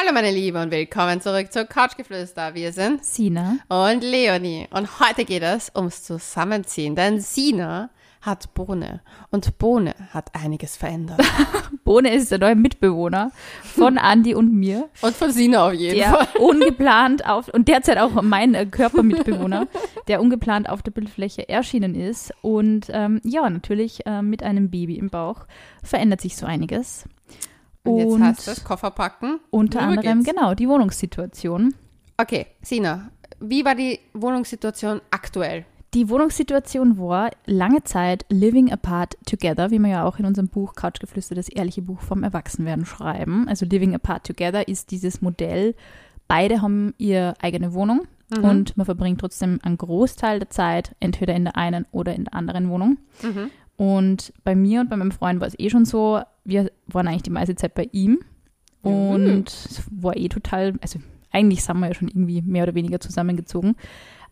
Hallo meine Liebe und willkommen zurück zu Couchgeflüster. Wir sind Sina. und Leonie und heute geht es ums Zusammenziehen, denn Sina hat Bohne und Bohne hat einiges verändert. Bohne ist der neue Mitbewohner von Andi und mir, Und von Sina auf jeden der Fall. ungeplant auf, und derzeit auch mein äh, Körpermitbewohner, der ungeplant auf der Bildfläche erschienen ist. Und ähm, ja, natürlich äh, mit einem Baby im Bauch verändert sich so einiges. Und jetzt heißt es Koffer packen. unter Worüber anderem, geht's? genau, die Wohnungssituation. Okay, Sina, wie war die Wohnungssituation aktuell? Die Wohnungssituation war lange Zeit Living Apart Together, wie wir ja auch in unserem Buch Couchgeflüster, das ehrliche Buch vom Erwachsenwerden schreiben. Also Living Apart Together ist dieses Modell, beide haben ihre eigene Wohnung Mhm. und man verbringt trotzdem einen Großteil der Zeit entweder in der einen oder in der anderen Wohnung. Mhm. Und bei mir und bei meinem Freund war es eh schon so, wir waren eigentlich die meiste Zeit bei ihm und es war eh total, also eigentlich sind wir ja schon irgendwie mehr oder weniger zusammengezogen.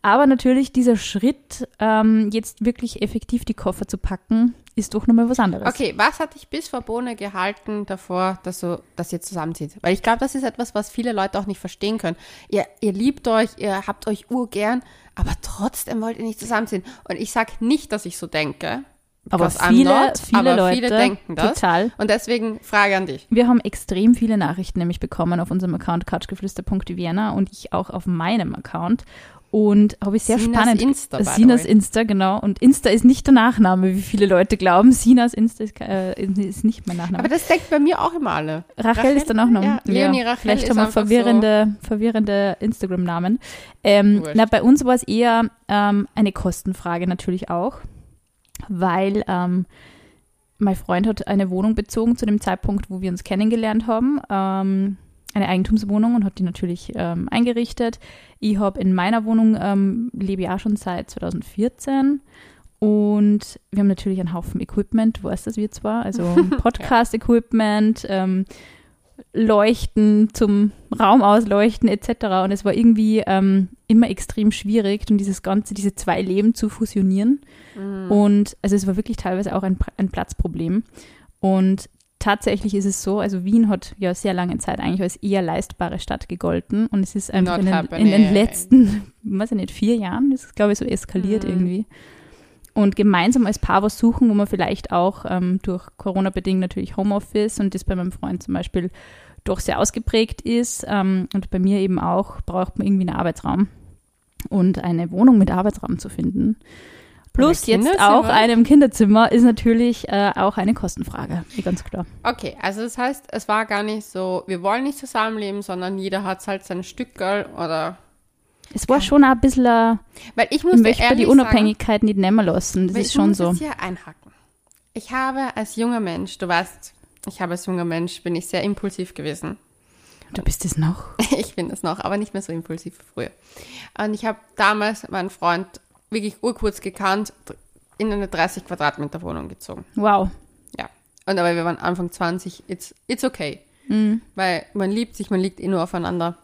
Aber natürlich dieser Schritt, ähm, jetzt wirklich effektiv die Koffer zu packen, ist doch nochmal was anderes. Okay, was hat dich bis vor Bohne gehalten davor, dass, du, dass ihr zusammenzieht? Weil ich glaube, das ist etwas, was viele Leute auch nicht verstehen können. Ihr, ihr liebt euch, ihr habt euch urgern, aber trotzdem wollt ihr nicht zusammenziehen. Und ich sage nicht, dass ich so denke. Aber viele, not, viele aber Leute viele denken das. total. Und deswegen Frage an dich. Wir haben extrem viele Nachrichten nämlich bekommen auf unserem Account couchgeflüster.vienna und ich auch auf meinem Account. Und habe ich sehr Sinas spannend. Insta, Sinas. Insta, genau. Und Insta ist nicht der Nachname, wie viele Leute glauben. Sinas Insta ist, äh, ist nicht mein Nachname. Aber das denkt bei mir auch immer alle. Rachel, ist dann auch noch. Ja, Leonie Rachel Vielleicht haben wir verwirrende, verwirrende Instagram-Namen. Ähm, na, bei uns war es eher ähm, eine Kostenfrage natürlich auch, weil ähm, mein Freund hat eine Wohnung bezogen zu dem Zeitpunkt, wo wir uns kennengelernt haben. Ähm, eine Eigentumswohnung und hat die natürlich ähm, eingerichtet. Ich habe in meiner Wohnung, ähm, lebe ja schon seit 2014 und wir haben natürlich einen Haufen Equipment, du weißt das wir zwar, also Podcast-Equipment, ähm, Leuchten zum Raum ausleuchten etc. Und es war irgendwie ähm, immer extrem schwierig, und dieses ganze, diese zwei Leben zu fusionieren. Und also es war wirklich teilweise auch ein, ein Platzproblem. Und tatsächlich ist es so, also Wien hat ja sehr lange Zeit eigentlich als eher leistbare Stadt gegolten und es ist einfach in den, in den letzten, weiß ich nicht, vier Jahren ist es, glaube ich, so eskaliert Mhm. irgendwie. Und gemeinsam als Paar was suchen, wo man vielleicht auch ähm, durch Corona-bedingt natürlich Homeoffice und das bei meinem Freund zum Beispiel doch sehr ausgeprägt ist ähm, und bei mir eben auch, braucht man irgendwie einen Arbeitsraum und eine Wohnung mit Arbeitsraum zu finden. Plus jetzt auch einem Kinderzimmer ist natürlich äh, auch eine Kostenfrage, eh, ganz klar. Okay, also das heißt, es war gar nicht so, wir wollen nicht zusammenleben, sondern jeder hat halt sein Stückerl oder. Es war schon ein bisschen, äh, Weil ich muss ich die Unabhängigkeit nicht nehmen lassen, das ist ich schon so. jetzt hier einhaken. Ich habe als junger Mensch, du weißt, ich habe als junger Mensch, bin ich sehr impulsiv gewesen. Du bist es noch. Ich bin es noch, aber nicht mehr so impulsiv wie früher. Und ich habe damals meinen Freund wirklich urkurz gekannt, in eine 30 Quadratmeter Wohnung gezogen. Wow. Ja. Und aber wir waren Anfang 20, it's, it's okay. Mhm. Weil man liebt sich, man liegt eh nur aufeinander.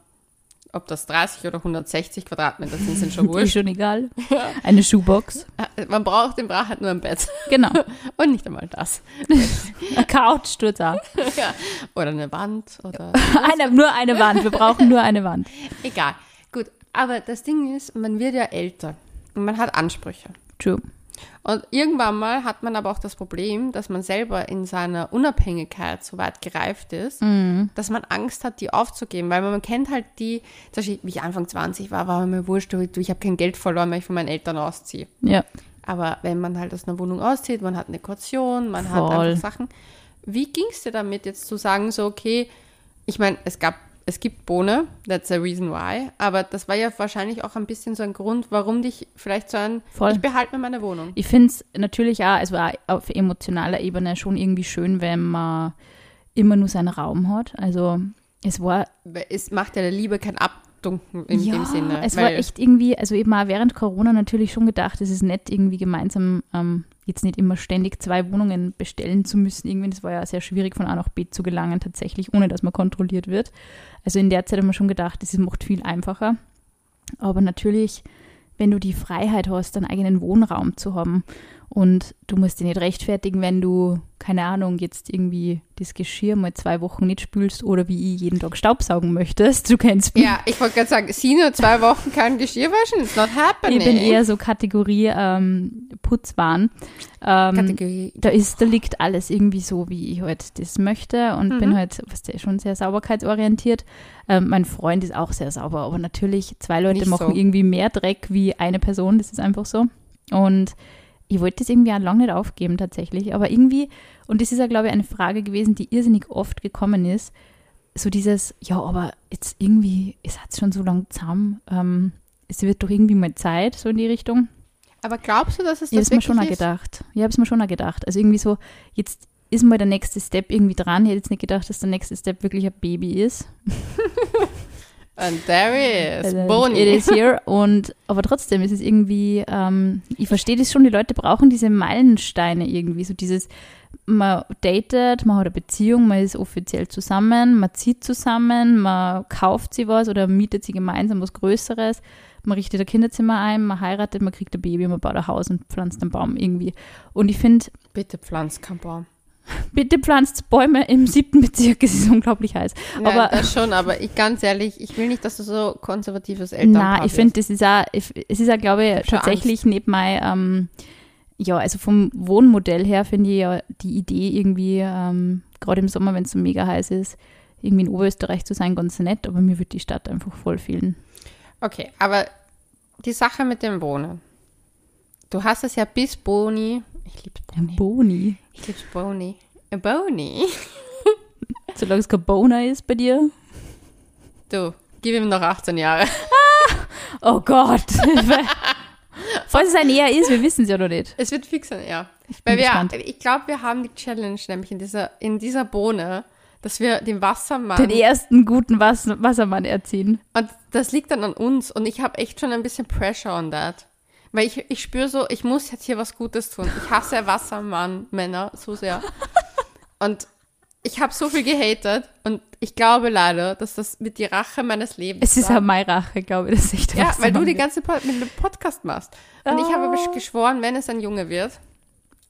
Ob das 30 oder 160 Quadratmeter sind, sind schon Ist wurscht. schon egal. Eine Schuhbox. Man braucht, den braucht halt nur ein Bett. Genau. Und nicht einmal das. Eine Couch tut auch. ja. Oder eine Wand oder Eine, nur eine Wand. Wir brauchen nur eine Wand. egal. Gut, aber das Ding ist, man wird ja älter und man hat Ansprüche. True. Und irgendwann mal hat man aber auch das Problem, dass man selber in seiner Unabhängigkeit so weit gereift ist, dass man Angst hat, die aufzugeben, weil man kennt halt die, zum Beispiel, wie ich Anfang 20 war, war mir wurscht, du, ich habe kein Geld verloren, weil ich von meinen Eltern ausziehe. Ja. Aber wenn man halt aus einer Wohnung auszieht, man hat eine Kaution, man hat Voll. einfach Sachen. Wie ging es dir damit, jetzt zu sagen, so, okay, ich meine, es gab, es gibt Bohne, that's the reason why, aber das war ja wahrscheinlich auch ein bisschen so ein Grund, warum dich vielleicht so ein, Voll. ich behalte mir meine Wohnung. Ich finde es natürlich auch, also auch auf emotionaler Ebene schon irgendwie schön, wenn man immer nur seinen Raum hat. Also es war Es macht ja der Liebe kein Abdunken in ja, dem Sinne. es war echt irgendwie, also eben auch während Corona natürlich schon gedacht, es ist nett, irgendwie gemeinsam ähm, jetzt nicht immer ständig zwei Wohnungen bestellen zu müssen. Irgendwie, das war ja sehr schwierig, von A nach B zu gelangen, tatsächlich, ohne dass man kontrolliert wird. Also in der Zeit haben wir schon gedacht, das macht viel einfacher. Aber natürlich, wenn du die Freiheit hast, einen eigenen Wohnraum zu haben Und du musst dich nicht rechtfertigen, wenn du, keine Ahnung, jetzt irgendwie das Geschirr mal zwei Wochen nicht spülst oder wie ich jeden Tag Staubsaugen möchtest. Du kennst mich. Ja, ich wollte gerade sagen, sie nur zwei Wochen kein Geschirr waschen, it's not happening. Ich bin eher so Kategorie ähm, Putzwahn. Ähm, Kategorie. da ist, da liegt alles irgendwie so, wie ich halt das möchte und Mhm. bin halt, was der schon sehr sauberkeitsorientiert. Ähm, mein Freund ist auch sehr sauber, aber natürlich zwei Leute Nicht machen so. irgendwie mehr Dreck wie eine Person, das ist einfach so. Und ich wollte das irgendwie auch lange nicht aufgeben tatsächlich, aber irgendwie, und das ist ja, glaube ich, eine Frage gewesen, die irrsinnig oft gekommen ist, so dieses, ja, aber jetzt irgendwie, es hat schon so lange zusammen, ähm, es wird doch irgendwie mal Zeit, so in die Richtung. Aber glaubst du, dass es Ich habe das es mir schon ist? gedacht. Ich habe es mir schon gedacht. Also irgendwie so, jetzt ist mal der nächste Step irgendwie dran. Ich hätte jetzt nicht gedacht, dass der nächste Step wirklich ein Baby ist. And there is Boni. It is here. Und, aber trotzdem ist es irgendwie, ähm, ich verstehe das schon, die Leute brauchen diese Meilensteine irgendwie. So dieses, man datet, man hat eine Beziehung, man ist offiziell zusammen, man zieht zusammen, man kauft sie was oder mietet sie gemeinsam was Größeres, man richtet ein Kinderzimmer ein, man heiratet, man kriegt ein Baby, man baut ein Haus und pflanzt einen Baum irgendwie. Und ich finde, Bitte pflanz kein Baum. Bitte pflanzt Bäume im siebten Bezirk, es ist unglaublich heiß. Nein, Aber- das schon, aber ich ganz ehrlich, ich will nicht, dass du so konservatives Elternpaar Na, ich finde, das ist auch, ich- es ist ja, glaube ich, Schon tatsächlich neben mein, ähm, ja, also vom Wohnmodell her finde ich ja die Idee irgendwie, ähm, gerade im Sommer, wenn es so mega heiß ist, irgendwie in Oberösterreich zu sein, ganz nett, aber mir wird die Stadt einfach voll fehlen. Okay, aber die Sache mit dem Wohnen. Du hast es ja bis Boni. Ich lieb's Boni. Boni. Ich lieb's Boni. Boni. Solange es kein Boner ist bei dir. Du, gib ihm noch 18 Jahre. Oh Gott. Falls es ein eher ist, wir wissen es ja noch nicht. Es wird fix sein, ja. bin Weil wir, ich glaube, wir haben die Challenge nämlich in dieser, in dieser Bohne, dass wir den Wassermann. Den ersten guten Was Wassermann erziehen. Und das liegt dann an uns. Und ich habe echt schon ein bisschen Pressure on that. Weil ich, ich spüre so, ich muss jetzt hier was Gutes tun. Ich hasse Wassermann-Männer so sehr. Und ich habe so viel gehatet. Und ich glaube leider, dass das mit die Rache meines Lebens Es ist ja meine Rache, glaube ich, dass ich der Ja, weil du Wassermann die ganze Pod mit dem Podcast machst. Und ich habe besch- geschworen, wenn es ein Junge wird,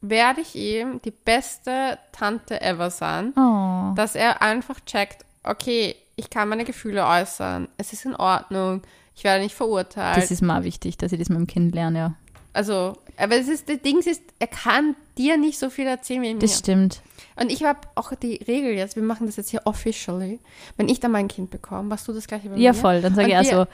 werde ich ihm die beste Tante ever sein Oh. dass er einfach checkt, okay, ich kann meine Gefühle äußern, es ist in Ordnung, ich werde nicht verurteilt. Das ist mal wichtig, dass ich das mit dem Kind lerne, ja. also, aber es ist, das Ding ist, er kann dir nicht so viel erzählen wie mir. Das stimmt. Und ich habe auch die Regel jetzt, wir machen das jetzt hier officially, wenn ich dann mein Kind bekomme, machst du das gleiche bei Ja, mir? voll. Dann sage ich Und auch wir-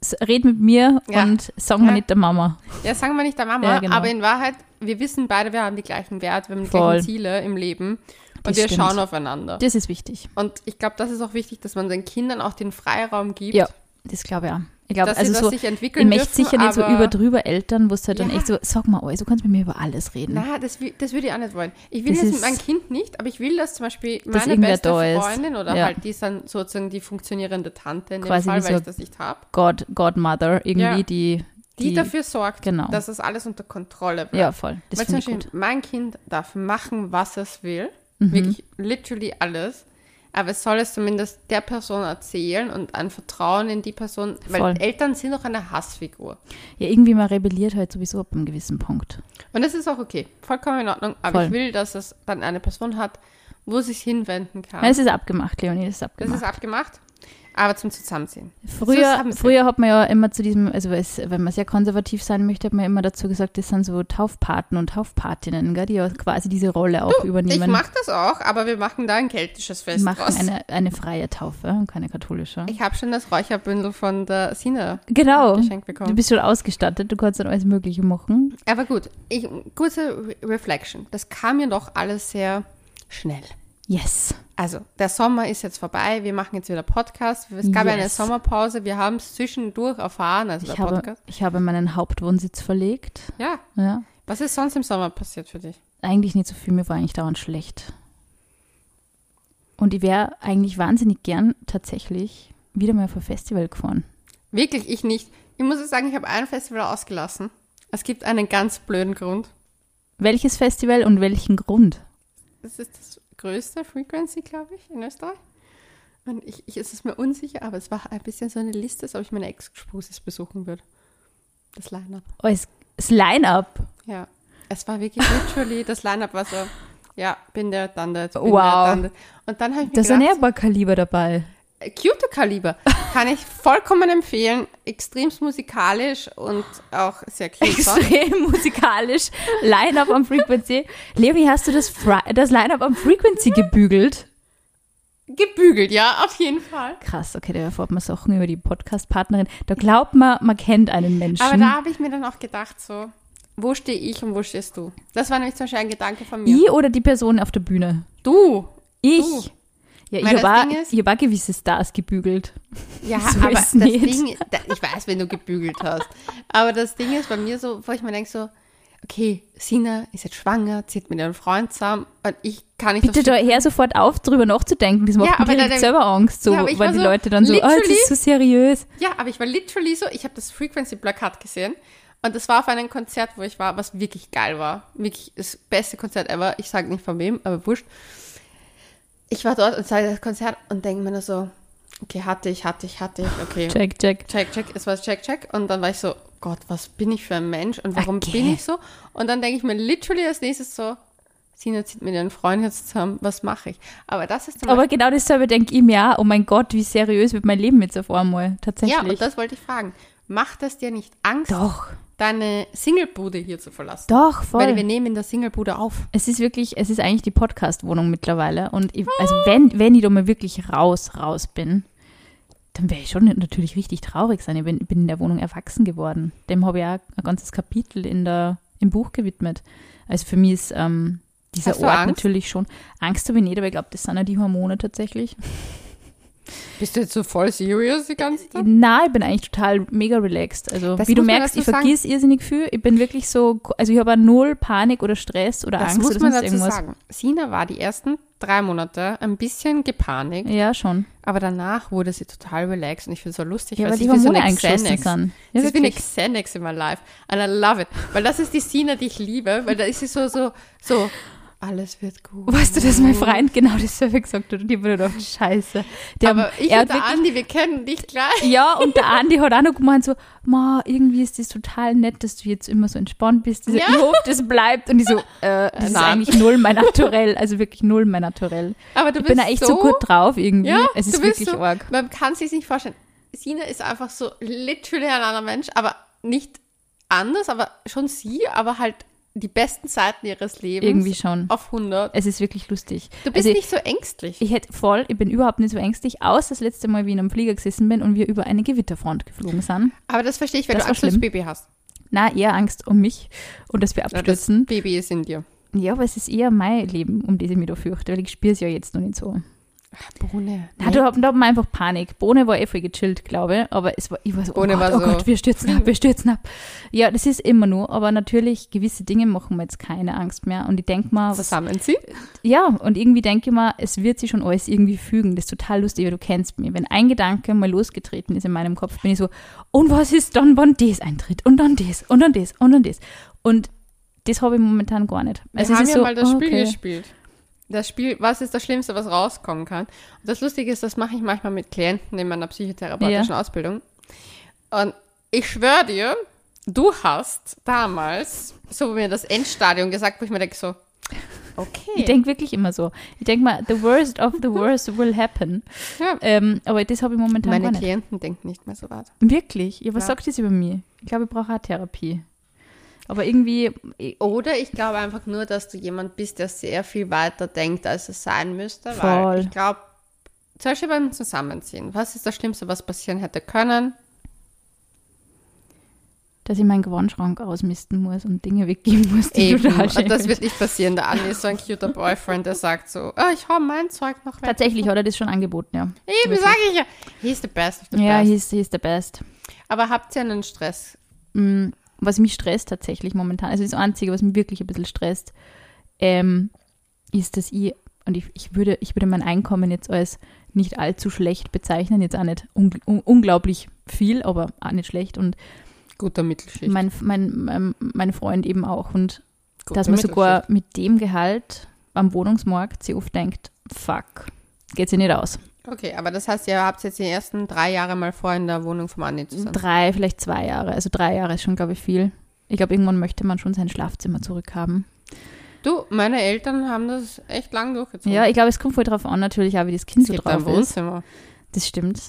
so, s- red mit mir Ja. und sag mir Ja. nicht der Mama. Ja, sagen wir nicht der Mama, Ja, genau. aber in Wahrheit, wir wissen beide, wir haben die gleichen Werte, wir haben die Voll. gleichen Ziele im Leben und wir stimmt. schauen aufeinander. Das ist wichtig. Und ich glaube, das ist auch wichtig, dass man den Kindern auch den Freiraum gibt, Ja, das glaube ich auch. Ich glaube, dass also so, sich ich entwickeln möchte dürfen, sicher nicht so über drüber Eltern, wo es halt dann Ja. echt so, sag mal alles, du kannst mit mir über alles reden. Na, das, das würde ich auch nicht wollen. Ich will Das das mit meinem Kind nicht, aber ich will, dass zum Beispiel meine beste. Freundin oder Ja. halt die ist dann sozusagen die funktionierende Tante in dem Quasi Fall, wie weil so ich das nicht habe, God, Godmother, irgendwie, Ja. die, die, dafür sorgt, genau. dass das alles unter Kontrolle bleibt. Ja, voll. Das weil zum ich Beispiel gut. mein Kind darf machen, was es will, Mhm. wirklich literally alles, aber es soll es zumindest der Person erzählen und ein Vertrauen in die Person, weil Voll. Eltern sind doch eine Hassfigur. Ja, irgendwie man rebelliert halt sowieso ab einem gewissen Punkt. Und das ist auch okay, vollkommen in Ordnung, aber Voll. ich will, dass es dann eine Person hat, wo es sich hinwenden kann. Es ist abgemacht, Leonie, das ist abgemacht. ist abgemacht, aber zum Zusammenziehen. Früher, sie. früher hat man ja immer zu diesem, also es, wenn man sehr konservativ sein möchte, hat man immer dazu gesagt, das sind so Taufpaten und Taufpatinnen, gell, die ja quasi diese Rolle auch Ich übernehmen. mache das auch, aber wir machen da ein keltisches Fest machen draus. eine, eine freie Taufe und keine katholische. Ich habe schon das Räucherbündel von der Sina Genau. geschenkt Du bekommen. bist schon ausgestattet, du kannst dann alles Mögliche machen. Aber gut, ich, kurze Re Reflection. Das kam mir doch alles sehr schnell. Yes. Also, der Sommer ist jetzt vorbei. Wir machen jetzt wieder Podcast. Es gab ja eine Yes. Sommerpause. Wir haben es zwischendurch erfahren, also Ich der habe, Podcast. ich habe meinen Hauptwohnsitz verlegt. Ja. Ja. Was ist sonst im Sommer passiert für dich? Eigentlich nicht so viel, mir war eigentlich dauernd schlecht. Und ich wäre eigentlich wahnsinnig gern tatsächlich wieder mal auf ein Festival gefahren. Wirklich, ich nicht. Ich muss sagen, ich habe ein Festival ausgelassen. Es gibt einen ganz blöden Grund. Welches Festival und welchen Grund? Das ist das größte Frequency, glaube ich, in Österreich. Und ich, ich es ist mir unsicher, aber es war ein bisschen so eine Liste, als ob ich meine Ex-Spruces besuchen würde. Das Line-Up. Oh, es, das Line-Up. Ja. Es war wirklich literally, das Line-Up war so, ja, bin der, dann der, bin Wow. der, dann der. Und dann habe ich mir Da ist ein gedacht, Airbar-Kaliber dabei. Äh, Cuter-Kaliber kann ich vollkommen empfehlen. Extremst musikalisch und auch sehr cute. Extrem musikalisch. Line-Up am Frequency. Leonie, hast du das, das Line-Up am Frequency gebügelt? Gebügelt, ja, auf jeden Fall. Krass, okay, da erfährt man Sachen über die Podcast-Partnerin. Da glaubt man, man kennt einen Menschen. Aber da habe ich mir dann auch gedacht, so, wo stehe ich und wo stehst du? Das war nämlich zum Beispiel ein Gedanke von mir. ich oder die Person auf der Bühne? Du. Ich. Du. Ja, ich Weil habe ich hab auch gewisse Stars gebügelt. Ja, So aber das nicht. Ding, ich weiß, wenn du gebügelt hast. Aber das Ding ist bei mir so, wo ich mir denke so, okay, Sina ist jetzt schwanger, zieht mit ihrem Freund zusammen und ich kann nicht Bitte da her sofort auf, drüber nachzudenken. Das macht Ja, mir aber direkt dann- selber Angst, so, Ja, weil die so, Leute dann so, oh, das ist so seriös. Ja, aber ich war literally so, ich habe das Frequency-Plakat gesehen und das war auf einem Konzert, wo ich war, was wirklich geil war. Wirklich das beste Konzert ever. Ich sage nicht von wem, aber wurscht. Ich war dort und sah das Konzert und denke mir nur so, okay, hatte ich, hatte ich, hatte ich, okay. Check, check. Check, check, es war check, check. Und dann war ich so, Gott, was bin ich für ein Mensch und warum Okay. bin ich so? Und dann denke ich mir literally als nächstes so, Sina zieht mit ihren Freunden jetzt zusammen, was mache ich? Aber das ist Aber genau dasselbe denke ich mir auch, oh mein Gott, wie seriös wird mein Leben jetzt auf einmal. Tatsächlich. ja, und das wollte ich fragen. Macht es dir nicht Angst, Doch, deine Singlebude hier zu verlassen? doch, voll. Weil wir nehmen in der Singlebude auf. Es ist wirklich, es ist eigentlich die Podcast-Wohnung mittlerweile. Und ich, also wenn, wenn ich da mal wirklich raus, raus bin, dann wäre ich schon natürlich richtig traurig sein. Ich bin, bin in der Wohnung erwachsen geworden. Dem habe ich auch ein ganzes Kapitel in der, im Buch gewidmet. Also für mich ist ähm, dieser Ort Angst? natürlich schon. Angst habe ich nicht, aber ich glaube, das sind ja die Hormone tatsächlich. Bist du jetzt so voll serious die ganze Zeit? Nein, ich bin eigentlich total mega relaxed. Also Das wie du merkst, ich vergiss irrsinnig viel. Ich bin wirklich so, also ich habe null Panik oder Stress oder Das Angst muss oder man dazu irgendwas. sagen. Sina war die ersten drei Monate ein bisschen gepanikt, Ja, schon. aber danach wurde sie total relaxed und ich finde es so lustig, Ja, weil weil sie die ist so eine Xanax. sind. Sie Ja, ist wie eine. Xanax in my life. And I love it. Weil das ist die Sina, die ich liebe, weil da ist sie so, so, so, alles wird gut. Weißt du, dass mein Freund genau dasselbe gesagt hat und ich wurde doch scheiße. Der, Aber ich und der Andi, wir kennen dich gleich. ja, und der Andi hat auch noch gemeint so, ma, irgendwie ist das total nett, dass du jetzt immer so entspannt bist. Ich, so, Ja. ich hoffe, das bleibt. Und ich so, äh, das ist nein. eigentlich null mein Naturell, also wirklich null mein Naturell. Aber du Ich bist bin da echt so, gut drauf irgendwie. Ja, es ist wirklich so, arg. Man kann sich nicht vorstellen. Sina ist einfach so literally ein anderer Mensch, aber nicht anders, aber schon sie, aber halt die besten Zeiten ihres Lebens. Irgendwie schon. Auf 100. Es ist wirklich lustig. Du bist also, nicht so ängstlich. ich hätte voll, ich bin überhaupt nicht so ängstlich, außer das letzte Mal, wie ich in einem Flieger gesessen bin und wir über eine Gewitterfront geflogen sind. aber das verstehe ich, wenn Das du Angst ums schlimm. Baby hast. Na, eher Angst um mich und dass wir Ja, Das abstürzen. Baby ist in dir. Ja, aber es ist eher mein Leben, um das ich mich da fürchte, weil ich spüre es ja jetzt noch nicht so. Bohne. Na, da, haben wir einfach Panik. Bohne war eh voll gechillt, glaube ich, aber es war, ich war so, Bohne oh Gott, war oh so- Gott, wir stürzen ab, wir stürzen ab. Ja, das ist immer nur, aber natürlich, gewisse Dinge machen mir jetzt keine Angst mehr und ich denke mal, was, Zusammenziehen. ja, und irgendwie denke ich mal, es wird sich schon alles irgendwie fügen. Das ist total lustig, weil du kennst mich. Wenn ein Gedanke mal losgetreten ist in meinem Kopf, bin ich so, und was ist dann, wann das eintritt? Und dann das, und dann das, und dann das. Und das habe ich momentan gar nicht. Wir Also es haben ja so, mal das Spiel okay. gespielt. Das Spiel, was ist das Schlimmste, was rauskommen kann? Und das Lustige ist, das mache ich manchmal mit Klienten in meiner psychotherapeutischen Ausbildung. Und ich schwöre dir, du hast damals so mir das Endstadium gesagt, wo ich mir denke so, okay. Ich denke wirklich immer so. Ich denke mal, the worst of the worst will happen. ja, Ähm, aber das habe ich momentan meine nicht. Klienten denken nicht mehr so weit. Wirklich? Ja, was Ja. sagt das über mich? Ich glaube, ich brauche auch Therapie. Aber irgendwie, Oder ich glaube einfach nur, dass du jemand bist, der sehr viel weiter denkt, als es sein müsste. Voll. Weil ich glaube, zum Beispiel beim Zusammenziehen, was ist das Schlimmste, was passieren hätte können? dass ich meinen Gewandschrank ausmisten muss und Dinge weggeben muss, die Eben. total schön das wird nicht passieren. Der Andi ist so ein cuter Boyfriend, der sagt so, oh, ich hau mein Zeug noch weg. Tatsächlich hat er das schon angeboten, ja. Eben, sage ich ja. He's the best of the Ja, best. he's, he's the best. Aber habt ihr einen Stress? Mm, Was mich stresst tatsächlich momentan, also das Einzige, was mich wirklich ein bisschen stresst, ähm, ist, dass ich, und ich, ich, würde, ich würde mein Einkommen jetzt als nicht allzu schlecht bezeichnen, jetzt auch nicht ungl un unglaublich viel, aber auch nicht schlecht und Guter Mittelschicht. mein, mein, mein, mein Freund eben auch und Guter dass man sogar mit dem Gehalt am Wohnungsmarkt sich oft denkt, fuck, geht sich nicht aus. Okay, aber das heißt, ihr habt jetzt die ersten drei Jahre mal vor, in der Wohnung vom Andi zu sein. Drei, vielleicht zwei Jahre, also drei Jahre ist schon, glaube ich, viel. Ich glaube, irgendwann möchte man schon sein Schlafzimmer zurückhaben. Du, meine Eltern haben das echt lang durchgezogen. Ja, ich glaube, es kommt voll drauf an, natürlich auch, wie das Kind es so gibt ein drauf ist. Wohnzimmer. Das stimmt.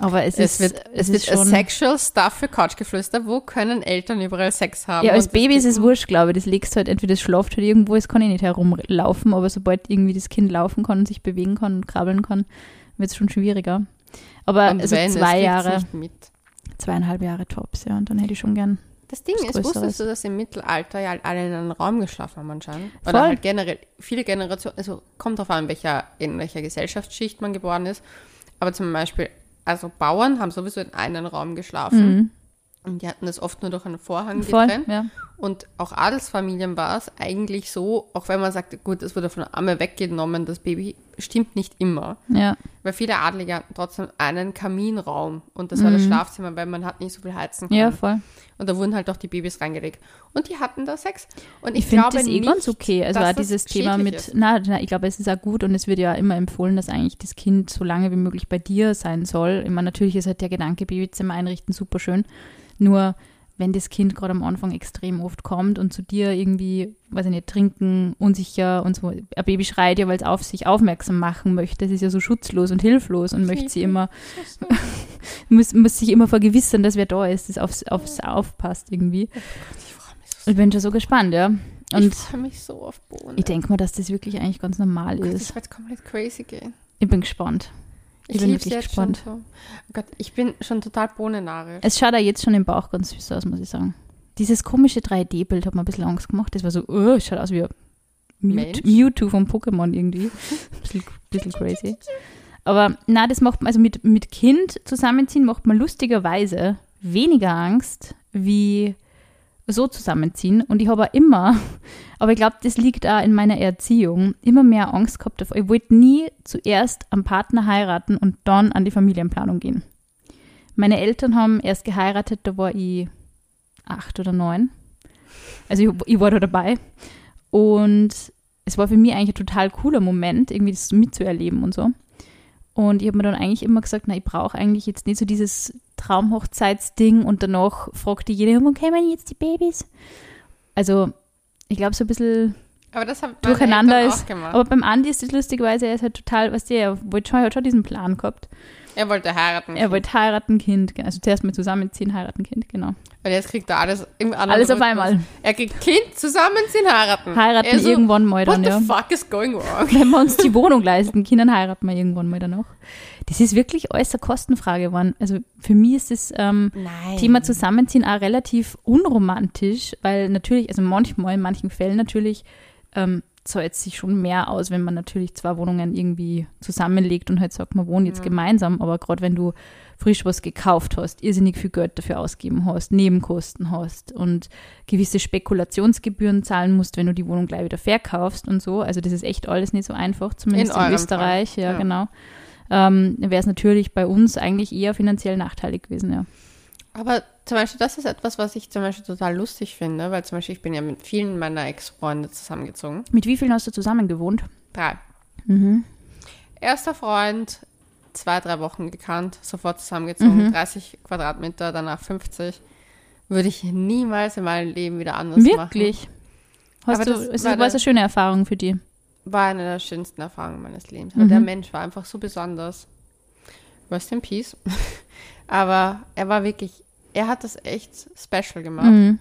Aber es, Es, ist, wird, es, es wird ist schon. Sexual Stuff für Couchgeflüster. Wo können Eltern überall Sex haben? Ja, als Baby ist es wurscht, glaube ich. Das legst halt entweder das schlaft halt irgendwo, es kann eh nicht herumlaufen, aber sobald irgendwie das Kind laufen kann und sich bewegen kann und krabbeln kann, wird es schon schwieriger. Aber Und also wenn, zwei Jahre, zweieinhalb Jahre tops, ja, und dann hätte ich schon gern. Das Ding ist, Größeres. wusstest du, dass im Mittelalter ja halt alle in einem Raum geschlafen haben anscheinend? Voll. Oder halt generell, viele Generationen, also kommt drauf an, in welcher, in welcher Gesellschaftsschicht man geboren ist. Aber zum Beispiel, also Bauern haben sowieso in einem Raum geschlafen. Mhm. Und die hatten das oft nur durch einen Vorhang Voll, getrennt. ja. Und auch Adelsfamilien war es eigentlich so, auch wenn man sagt, gut, es wurde von der Amme weggenommen, das Baby stimmt nicht immer. Ja, Weil viele Adlige hatten trotzdem einen Kaminraum und das war das Schlafzimmer, weil man hat nicht so viel heizen können. Mhm. ja, voll. Und da wurden halt auch die Babys reingelegt. Und die hatten da Sex. Und ich, Ich finde das eh ganz okay. Also auch dieses Thema mit, ist. na, na, ich glaube, es ist auch gut und es wird ja immer empfohlen, dass eigentlich das Kind so lange wie möglich bei dir sein soll. Meine, natürlich ist halt der Gedanke, Babyzimmer einrichten super schön. Nur wenn das Kind gerade am Anfang extrem oft kommt und zu dir irgendwie, weiß ich nicht, trinken, unsicher und so, ein Baby schreit ja, weil es auf sich aufmerksam machen möchte. Es ist ja so schutzlos und hilflos und möchte sie immer, muss, muss sich immer vergewissern, dass wer da ist, das aufs, aufs aufpasst irgendwie. Ich freue so, Ich bin schon so gespannt, ja. ich Und freu mich so auf Bohnen. ich denke mal, dass das wirklich eigentlich ganz normal Oh ist. ich werde komplett crazy gehen. Ich bin gespannt. Ich, Ich, bin lieb's wirklich jetzt gespannt. schon so. Oh Gott, ich bin schon total bohnennarisch. Es schaut ja jetzt schon im Bauch ganz süß aus, muss ich sagen. Dieses komische 3D-Bild hat mir ein bisschen Angst gemacht. Das war so, oh, es schaut aus wie? Mewt- Mewtwo von Pokémon irgendwie. Bisschen, bisschen crazy. Aber na, das macht man, also mit, mit Kind zusammenziehen macht man lustigerweise weniger Angst wie so zusammenziehen. Und ich habe immer, aber ich glaube, das liegt auch in meiner Erziehung, immer mehr Angst gehabt davor. Ich wollte nie zuerst am Partner heiraten und dann an die Familienplanung gehen. Meine Eltern haben erst geheiratet, da war ich acht oder neun. Also ich, ich war da dabei. Und es war für mich eigentlich ein total cooler Moment, irgendwie das mitzuerleben und so. Und ich habe mir dann eigentlich immer gesagt, na, ich brauche eigentlich jetzt nicht so dieses Traumhochzeitsding und danach fragte jeder, wo kämen jetzt die Babys? Also, ich glaube, so ein bisschen Aber das haben durcheinander ist. Aber beim Andi ist das lustigerweise, er ist halt total, was der, er wollte schon, er hat schon diesen Plan gehabt. er wollte heiraten. Er wollte heiraten, Kind, also zuerst mal zusammenziehen, heiraten, Kind, genau. Und jetzt kriegt er alles im anderen Alles auf Rhythmus. einmal. Er kriegt Kind, zusammenziehen, heiraten. Heiraten Er so, irgendwann mal What dann, the ja. fuck is going wrong? Wenn wir uns die Wohnung leisten können, heiraten wir irgendwann mal dann auch. Das ist wirklich äußerst Kostenfrage geworden. Also für mich ist das ähm. Thema Zusammenziehen auch relativ unromantisch, weil natürlich, also manchmal, in manchen Fällen natürlich, ähm, zahlt es sich schon mehr aus, wenn man natürlich zwei Wohnungen irgendwie zusammenlegt und halt sagt, man wohnt jetzt gemeinsam. Aber gerade wenn du frisch was gekauft hast, irrsinnig viel Geld dafür ausgeben hast, Nebenkosten hast und gewisse Spekulationsgebühren zahlen musst, wenn du die Wohnung gleich wieder verkaufst und so. Also das ist echt alles nicht so einfach, zumindest In in, Österreich, ja, ja. genau. Ähm, Wäre es natürlich bei uns eigentlich eher finanziell nachteilig gewesen, ja. Aber zum Beispiel, das ist etwas, was ich zum Beispiel total lustig finde, weil zum Beispiel ich bin ja mit vielen meiner Ex-Freunde zusammengezogen. Mit wie vielen hast du zusammen gewohnt? Drei. Mhm. Erster Freund, zwei, drei Wochen gekannt, sofort zusammengezogen, Mhm. 30 Quadratmeter, danach 50. Würde ich niemals in meinem Leben wieder anders machen. Wirklich? Hast Aber du, das war eine schöne Erfahrung für die. War eine der schönsten Erfahrungen meines Lebens. Aber Mhm. der Mensch war einfach so besonders. Rest in Peace. Aber er war wirklich, er hat das echt special gemacht. Mhm.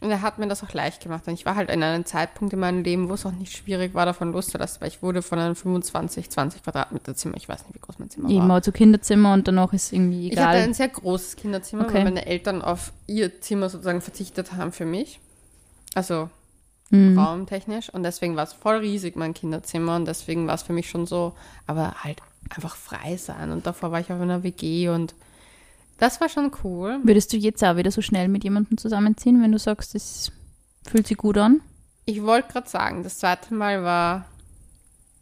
Und er hat mir das auch leicht gemacht. Und ich war halt in einem Zeitpunkt in meinem Leben, wo es auch nicht schwierig war, davon loszulassen, weil ich wurde von einem 25, 20 Quadratmeter Zimmer, ich weiß nicht, wie groß mein Zimmer Eben war. mal zu Kinderzimmer und danach ist irgendwie Ich hatte egal. ein sehr großes Kinderzimmer, Okay. weil meine Eltern auf ihr Zimmer sozusagen verzichtet haben für mich. Also Mhm. raumtechnisch. Und deswegen war es voll riesig, mein Kinderzimmer. Und deswegen war es für mich schon so, aber halt einfach frei sein. Und davor war ich auf einer WG und das war schon cool. Würdest du jetzt auch wieder so schnell mit jemandem zusammenziehen, wenn du sagst, das fühlt sich gut an? Ich wollte gerade sagen, das zweite Mal war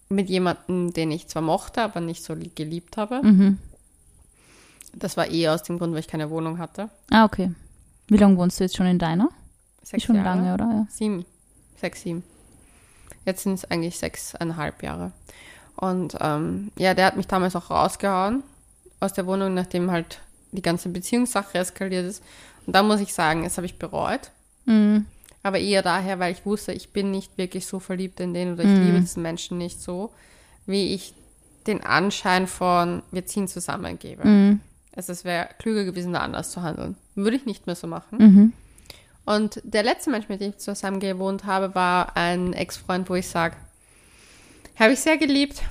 mit jemandem, den ich zwar mochte, aber nicht so li- geliebt habe. Mhm. Das war eher aus dem Grund, weil ich keine Wohnung hatte. Ah, okay. Wie lange wohnst du jetzt schon in deiner? Sechs schon Jahre. lange, oder? Ja. Sieben. Sechs, sieben. Jetzt sind es eigentlich sechseinhalb Jahre. Und ähm, ja, der hat mich damals auch rausgehauen aus der Wohnung, nachdem halt die ganze Beziehungssache eskaliert ist. Und da muss ich sagen, das habe ich bereut. Mhm. Aber eher daher, weil ich wusste, ich bin nicht wirklich so verliebt in den oder ich Mhm. liebe diesen Menschen nicht so, wie ich den Anschein von wir ziehen zusammen gebe. Mhm. Also es wäre klüger gewesen, da anders zu handeln. Würde ich nicht mehr so machen. Und der letzte Mensch, mit dem ich zusammen gewohnt habe, war ein Ex-Freund, wo ich sage, habe ich sehr geliebt,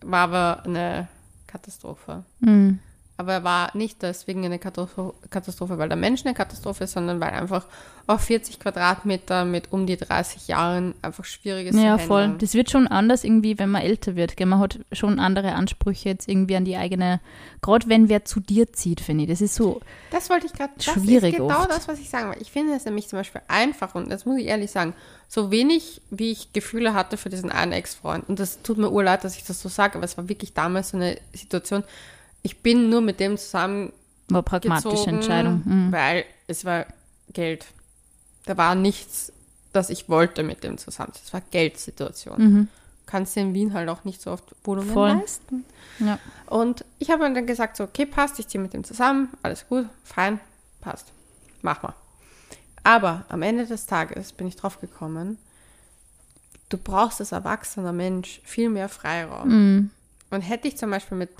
war aber eine Katastrophe. Mhm. Aber er war nicht deswegen eine Katastro- Katastrophe, weil der Mensch eine Katastrophe ist, sondern weil einfach auf 40 Quadratmeter mit um die 30 Jahren einfach schwierig ist Ja, voll. Das wird schon anders irgendwie, wenn man älter wird. Gell? Man hat schon andere Ansprüche jetzt irgendwie an die eigene, gerade wenn wer zu dir zieht, finde ich. Das ist so, Das wollte ich gerade. Das Schwierig ist genau oft. das, was ich sagen wollte. Ich finde es nämlich zum Beispiel einfach und das muss ich ehrlich sagen, so wenig wie ich Gefühle hatte für diesen einen Ex-Freund und das tut mir urleid, dass ich das so sage, aber es war wirklich damals so eine Situation. Ich bin nur mit dem zusammen war pragmatische gezogen, Entscheidung. Mhm. weil es war Geld. Da war nichts, das ich wollte mit dem zusammen. Es war Geldsituation. Mhm. Kannst dir in Wien halt auch nicht so oft Wohnungen Voll. leisten. Ja. Und ich habe dann gesagt, so, okay, passt, ich ziehe mit dem zusammen, alles gut, fein, passt, mach mal. Aber am Ende des Tages bin ich drauf gekommen, du brauchst als erwachsener Mensch viel mehr Freiraum. Mhm. Und hätte ich zum Beispiel mit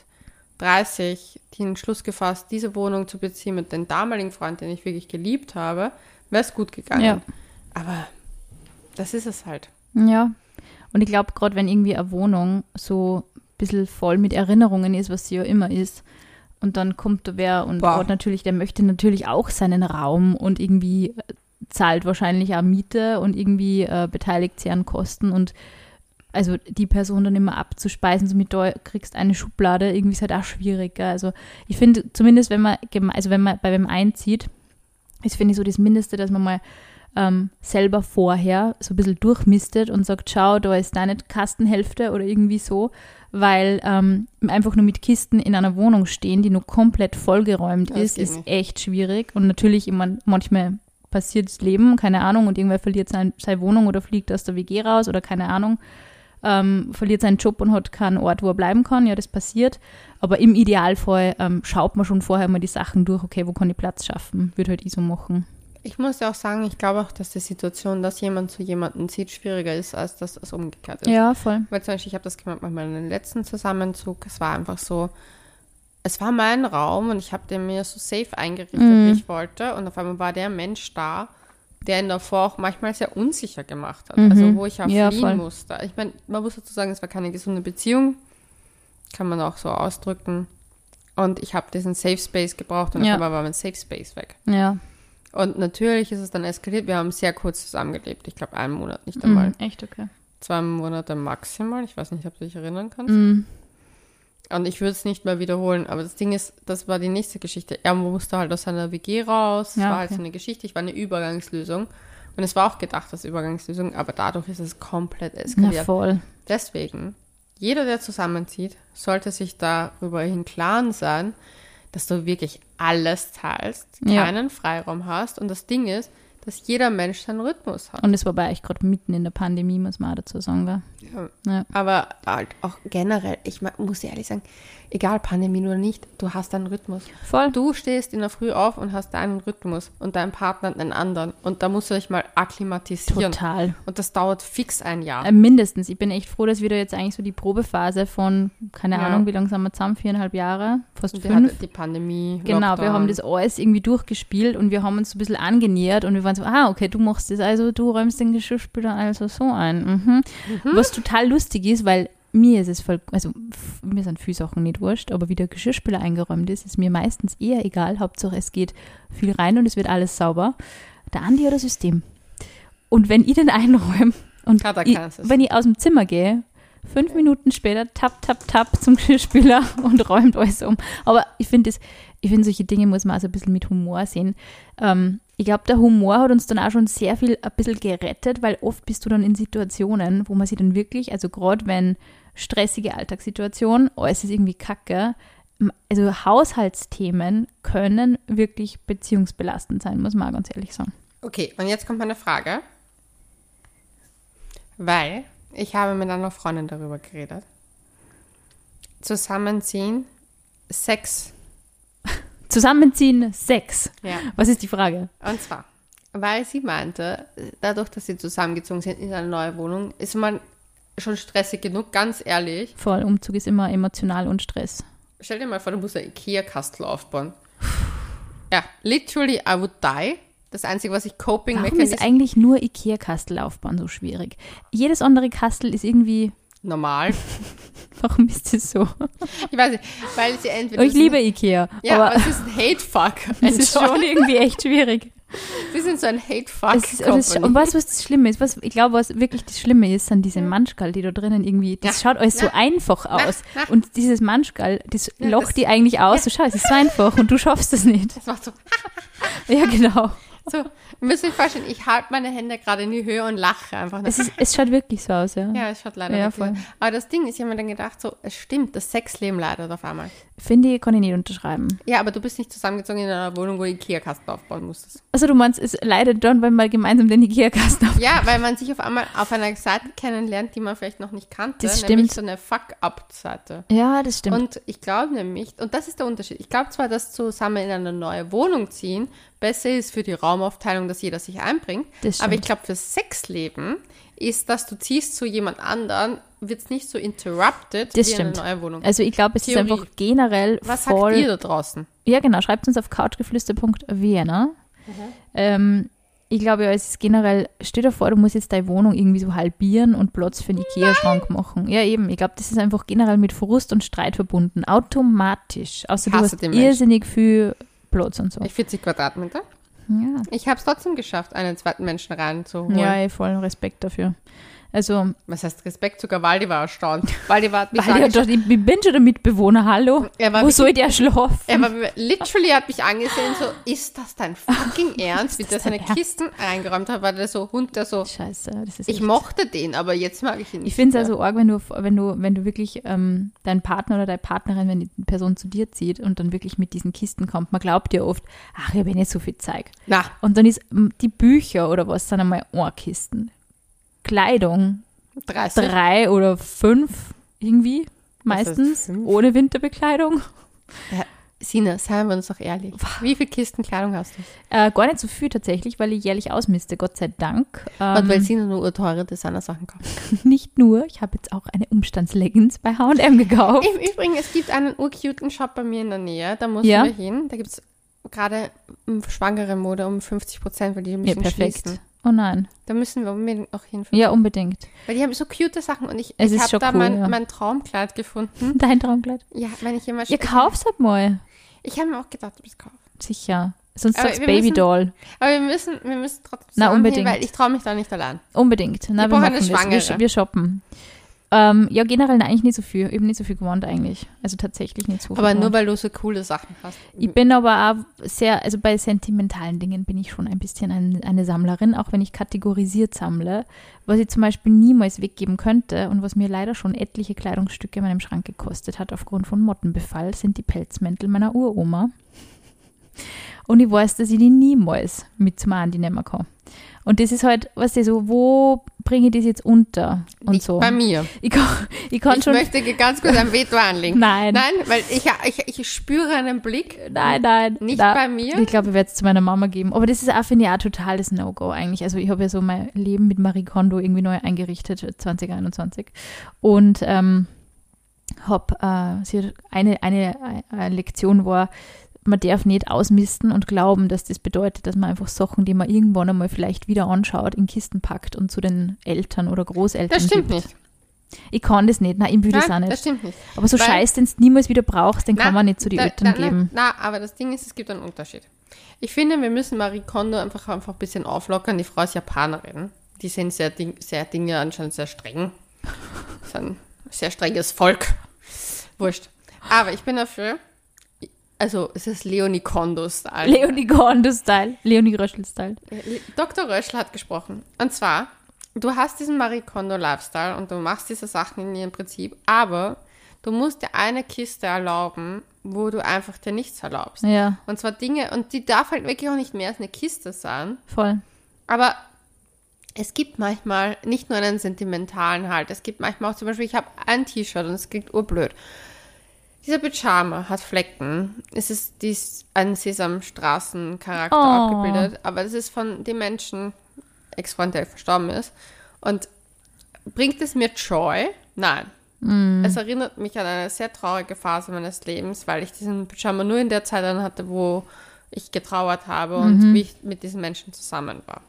30 den Entschluss gefasst, diese Wohnung zu beziehen mit dem damaligen Freund, den ich wirklich geliebt habe, wäre es gut gegangen. Ja. Aber das ist es halt. Ja. Und ich glaube, gerade wenn irgendwie eine Wohnung so ein bisschen voll mit Erinnerungen ist, was sie ja immer ist, und dann kommt da wer und Boah. natürlich, der möchte natürlich auch seinen Raum und irgendwie äh, zahlt wahrscheinlich auch Miete und irgendwie äh, beteiligt sich an Kosten und also die Person dann immer abzuspeisen, so mit da kriegst eine Schublade, irgendwie ist halt auch schwierig. gell? Also ich finde zumindest, wenn man, also wenn man bei wem einzieht, ist finde ich so das Mindeste, dass man mal ähm, selber vorher so ein bisschen durchmistet und sagt, schau, da ist deine Kastenhälfte oder irgendwie so, weil ähm, einfach nur mit Kisten in einer Wohnung stehen, die nur komplett vollgeräumt Das ist, ist nicht. echt schwierig. Und natürlich, ich mein, manchmal passiert das Leben, keine Ahnung, und irgendwer verliert sein, seine Wohnung oder fliegt aus der WG raus oder keine Ahnung, ähm, verliert seinen Job und hat keinen Ort, wo er bleiben kann. Ja, das passiert. Aber im Idealfall ähm, schaut man schon vorher mal die Sachen durch, okay, wo kann ich Platz schaffen? Würde halt ich so machen. Ich muss ja auch sagen, ich glaube auch, dass die Situation, dass jemand zu jemandem zieht, schwieriger ist, als dass das umgekehrt ist. Ja, voll. Weil zum Beispiel, ich habe das gemacht bei meinem letzten Zusammenzug. Es war einfach so, es war mein Raum und ich habe den mir so safe eingerichtet, Mhm. wie ich wollte. Und auf einmal war der Mensch da, der ihn davor auch manchmal sehr unsicher gemacht hat. Also wo ich Mhm. Ja, fliehen voll. musste. Ich meine, man muss dazu sagen, es war keine gesunde Beziehung. Kann man auch so ausdrücken. Und ich habe diesen Safe Space gebraucht und Ja. auf einmal war mein Safe Space weg. Ja, Und natürlich ist es dann eskaliert. Wir haben sehr kurz zusammengelebt. Ich glaube, einen Monat nicht einmal. Mhm, echt okay. Zwei Monate maximal. Ich weiß nicht, ob du dich erinnern kannst. Mhm. Und ich würde es nicht mehr wiederholen. Aber das Ding ist, das war die nächste Geschichte. Er musste halt aus seiner WG raus. Es Ja, war halt so eine Geschichte. Ich war eine Übergangslösung. Und es war auch gedacht als Übergangslösung. Aber dadurch ist es komplett Na eskaliert. voll. Deswegen, jeder, der zusammenzieht, sollte sich darüber im Klaren sein, dass du wirklich alles teilst, Ja. keinen Freiraum hast. Und das Ding ist, dass jeder Mensch seinen Rhythmus hat. Und es war bei euch gerade mitten in der Pandemie, muss man auch dazu sagen. Gell? Ja. Ja. Aber halt auch generell, ich muss ehrlich sagen, egal Pandemie oder nicht, du hast deinen Rhythmus. Voll. Du stehst in der Früh auf und hast deinen Rhythmus und dein Partner einen anderen. Und da musst du dich mal akklimatisieren. Total. Und das dauert fix ein Jahr. Äh, mindestens. Ich bin echt froh, dass wir da jetzt eigentlich so die Probephase von, keine Ja. Ahnung, wie lange sind wir zusammen? Viereinhalb Jahre? Fast Und fünf. die Pandemie. Genau, wir Lockdown. haben das alles irgendwie durchgespielt und wir haben uns so ein bisschen angenähert und wir waren so, ah, okay, du machst das, also du räumst den Geschirrspüler also so ein. Mhm. Was total lustig ist, weil mir ist es voll, also mir sind viele Sachen nicht wurscht, aber wie der Geschirrspüler eingeräumt ist, ist mir meistens eher egal. Hauptsache es geht viel rein und es wird alles sauber. Der Andi oder System. Und wenn ich den einräume und ich, wenn ich aus dem Zimmer gehe, fünf Minuten später tap, tap, tap zum Geschirrspüler und räumt alles um. Aber ich finde das, ich finde solche Dinge muss man also ein bisschen mit Humor sehen. Ähm, ich glaube, der Humor hat uns dann auch schon sehr viel ein bisschen gerettet, weil oft bist du dann in Situationen, wo man sich dann wirklich, also gerade wenn stressige Alltagssituation, alles ist irgendwie kacke, also Haushaltsthemen können wirklich beziehungsbelastend sein, muss man auch ganz ehrlich sagen. Okay, und jetzt kommt meine Frage. Weil ich habe mit einer Freundin darüber geredet. Zusammenziehen, Sex. Zusammenziehen, Sex. Ja. Was ist die Frage? Und zwar, weil sie meinte, dadurch, dass sie zusammengezogen sind in eine neue Wohnung, ist man schon stressig genug, ganz ehrlich. Voll, Umzug ist immer emotional und Stress. Stell dir mal vor, du musst ein Ikea-Kastel aufbauen. Ja, literally, I would die. Das Einzige, was ich coping Warum ist eigentlich nur Ikea-Kastel aufbauen so schwierig? Jedes andere Kastel ist irgendwie, normal. warum ist das so? Ich weiß nicht, weil sie entweder. Oh, ich liebe Ikea, Ja, aber, aber es ist ein Hate-Fuck. es ist schon irgendwie echt schwierig. Sie sind so ein Hate-Fuck. Es und weißt du, was das Schlimme ist? Was, ich glaube, was wirklich das Schlimme ist, sind diese Manschgal, die da drinnen irgendwie, das Ja. schaut alles so Na. einfach aus. na. Und dieses Manschgal, das Ja, locht die eigentlich aus. So, schau, es ist so einfach und du schaffst das nicht. Das macht so. Ja, genau. So. Müsst euch vorstellen, ich halte meine Hände gerade in die Höhe und lache einfach. Es, ist, es schaut wirklich so aus, ja. ja, es schaut leider Ja, wirklich voll. so. Aber das Ding ist, ich habe mir dann gedacht, so, es stimmt, das Sexleben leidet auf einmal. Finde ich, kann ich nicht unterschreiben. Ja, aber du bist nicht zusammengezogen in einer Wohnung, wo du Ikea-Kasten aufbauen musstest. Also du meinst, es leidet dann, wenn man gemeinsam den Ikea-Kasten auf. Ja, weil man sich auf einmal auf einer Seite kennenlernt, die man vielleicht noch nicht kannte. Das Nämlich stimmt. so eine Fuck-Up-Seite. Ja, das stimmt. Und ich glaube nämlich, und das ist der Unterschied, ich glaube zwar, dass zusammen in eine neue Wohnung ziehen besser ist für die Raumaufteilung, dass jeder sich einbringt, Das aber ich stimmt. glaube, fürs Sexleben ist, dass du ziehst zu jemand anderen, wird es nicht so interrupted Das wie stimmt. in eine neue Wohnung. also ich glaube, es Theorie. ist einfach generell Was voll... sagt ihr da draußen? Ja, genau. Schreibt uns auf couchgeflüster.vienna. Ähm, ich glaube, ja, es ist generell, stell dir vor, du musst jetzt deine Wohnung irgendwie so halbieren und Platz für einen Ikea-Schrank machen. Ja, eben. Ich glaube, das ist einfach generell mit Frust und Streit verbunden. Automatisch. Außer du hast Menschen. irrsinnig viel Platz und so. Ich 40 Quadratmeter. Ja, Ich habe es trotzdem geschafft, einen zweiten Menschen reinzuholen. ja eh, voll Respekt dafür. Also, Was heißt Respekt? Sogar Waldi war erstaunt. Waldi war, hat mich weil ich, angeschaut. doch, ich bin schon der Mitbewohner, hallo. Er war Wo wirklich- soll der schlafen? Er war literally hat mich angesehen, so, ist das dein fucking Ernst? Wie der dein seine Ernst? Kisten eingeräumt hat, war der so Hund, der so, Scheiße, das ist ich echt- mochte den, aber jetzt mag ich ihn nicht. Ich finde es also arg, wenn du, wenn du, wenn du wirklich ähm, deinen Partner oder deine Partnerin, wenn die Person zu dir zieht und dann wirklich mit diesen Kisten kommt, man glaubt ja oft, ach, ich habe eh nicht so viel Zeug. Na, Und dann ist m, die Bücher oder was sind einmal Ohrkisten. Kleidung, 30. drei oder fünf irgendwie, meistens, fünf? ohne Winterbekleidung. Sina, seien wir uns doch ehrlich. Wie viele Kisten Kleidung hast du? Äh, gar nicht so viel tatsächlich, weil ich jährlich ausmiste, Gott sei Dank. Und Ähm, weil Sina nur urteure Designer-Sachen kauft. nicht nur, ich habe jetzt auch eine Umstandsleggings bei H&M gekauft. Im Übrigen, es gibt einen urcuten Shop bei mir in der Nähe, da muss Ja. wir hin. Da gibt es gerade schwangere Mode um 50 Prozent, weil die Ja, müssen perfekt. schließen. Oh nein. Da müssen wir unbedingt noch hin. Ja, unbedingt. Weil die haben so cute Sachen und ich, Es ich habe da cool, mein, ja. mein Traumkleid gefunden. Dein Traumkleid. Ja, wenn ich immer Ihr kauf's halt mal. Ich habe mir auch gedacht, ob ich es kaufe. Sicher. Sonst Aber sagst wir Babydoll. Aber wir müssen, wir müssen trotzdem Na, unbedingt. Hin, weil ich traue mich da nicht allein. Unbedingt. Na, wir brauche machen eine. Wir, Schwangere. sh- wir shoppen. Ähm, ja, generell nein, eigentlich nicht so viel. Eben nicht so viel gewohnt eigentlich. Also tatsächlich nicht so viel. Aber nur gewohnt. weil du so coole Sachen hast. Ich bin aber auch sehr, also bei sentimentalen Dingen bin ich schon ein bisschen ein, eine Sammlerin, auch wenn ich kategorisiert sammle. Was ich zum Beispiel niemals weggeben könnte und was mir leider schon etliche Kleidungsstücke in meinem Schrank gekostet hat aufgrund von Mottenbefall, sind die Pelzmäntel meiner Uroma. Und ich weiß, dass ich die niemals mit zum Andi nehmen kann. Und das ist halt, weißt du, so, wo bringe ich das jetzt unter? Und Nicht so. bei mir. Ich kann, ich kann Ich schon. möchte ganz kurz ein Veto anlegen. Nein. Nein, weil ich, ich, ich spüre einen Blick. Nein, nein. Nicht nein. bei mir? Ich glaube, ich werde es zu meiner Mama geben. Aber das ist auch, finde ich, auch totales No-Go eigentlich. Also ich habe ja so mein Leben mit Marie Kondo irgendwie neu eingerichtet, 2021. Und ähm, habe, äh, sie hat eine, eine, äh, Lektion war, man darf nicht ausmisten und glauben, dass das bedeutet, dass man einfach Sachen, die man irgendwann einmal vielleicht wieder anschaut, in Kisten packt und zu den Eltern oder Großeltern Das stimmt gibt. nicht. Ich kann das nicht. Nein, ich will das auch Nein, nicht. das stimmt nicht. Aber so Weil- Scheiß, den du niemals wieder brauchst, den kann man nicht zu den Eltern geben. Na, na, aber das Ding ist, es gibt einen Unterschied. Ich finde, wir müssen Marie Kondo einfach, einfach ein bisschen auflockern. Die Frau ist Japanerin. Die sind sehr, Ding, sehr Dinge anscheinend sehr streng. Das ist ein sehr strenges Volk. Wurscht. Aber ich bin dafür, also es ist Leonie Kondo-Style. Leonie Kondo-Style. Leonie Röschel-Style. Dr. Röschel hat gesprochen. Und zwar, du hast diesen Marie Kondo Lifestyle und du machst diese Sachen in ihrem Prinzip, aber du musst dir eine Kiste erlauben, wo du einfach dir nichts erlaubst. Ja, Und zwar Dinge, und die darf halt wirklich auch nicht mehr als eine Kiste sein. voll. Aber es gibt manchmal nicht nur einen sentimentalen Halt, es gibt manchmal auch zum Beispiel, ich habe ein T-Shirt und es klingt urblöd. Dieser Pyjama hat Flecken. Es ist dies ein Sesamstraßen-Charakter Oh. abgebildet, aber das ist von dem Menschen, Ex-Freund, der verstorben ist. Und bringt es mir Joy? Nein. Es erinnert mich an eine sehr traurige Phase meines Lebens, weil ich diesen Pyjama nur in der Zeit dann hatte, wo ich getrauert habe und wie ich mit diesen Menschen zusammen war.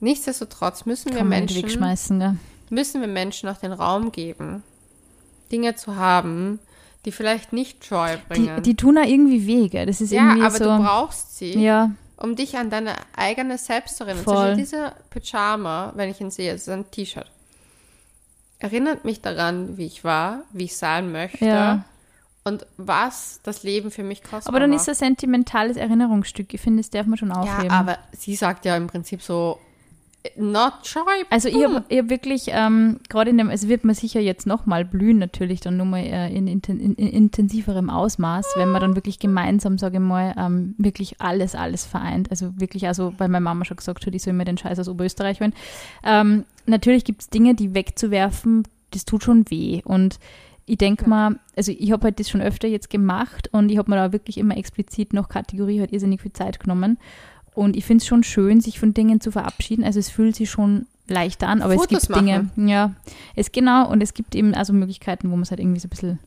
Nichtsdestotrotz müssen wir Menschen gell? müssen wir Menschen auch den Raum geben, Dinge zu haben, die vielleicht nicht Joy Die, bringen. die tun auch irgendwie weh, gell? Das ist ja, irgendwie aber so. du brauchst sie, ja, um dich an deine eigene Selbst zu erinnern. Voll. Zum Beispiel dieser Pyjama, wenn ich ihn sehe, ist ein T-Shirt. Erinnert mich daran, wie ich war, wie ich sein möchte Ja. und was das Leben für mich kostet. aber dann ist das ein sentimentales Erinnerungsstück. Ich finde, das darf man schon aufheben. Ja, aber sie sagt ja im Prinzip so, not Joy. Also ich boom. habe hab wirklich, ähm, gerade in dem, es wird man sicher jetzt nochmal blühen, natürlich dann nur mal äh, in, inten- in, in intensiverem Ausmaß, wenn man dann wirklich gemeinsam, sage ich mal, ähm, wirklich alles, alles vereint. Also wirklich, also weil meine Mama schon gesagt hat, ich soll mir den Scheiß aus Oberösterreich holen. Ähm, natürlich gibt es Dinge, die wegzuwerfen, das tut schon weh. Und ich denke mal, also ich habe halt das schon öfter jetzt gemacht und ich habe mir da wirklich immer explizit noch Kategorie halt irrsinnig viel Zeit genommen. Und ich finde es schon schön, sich von Dingen zu verabschieden. Also es fühlt sich schon leichter an, aber Fotos es gibt Dinge, machen. ja, es genau und es gibt eben also Möglichkeiten, wo man es halt irgendwie so ein bisschen,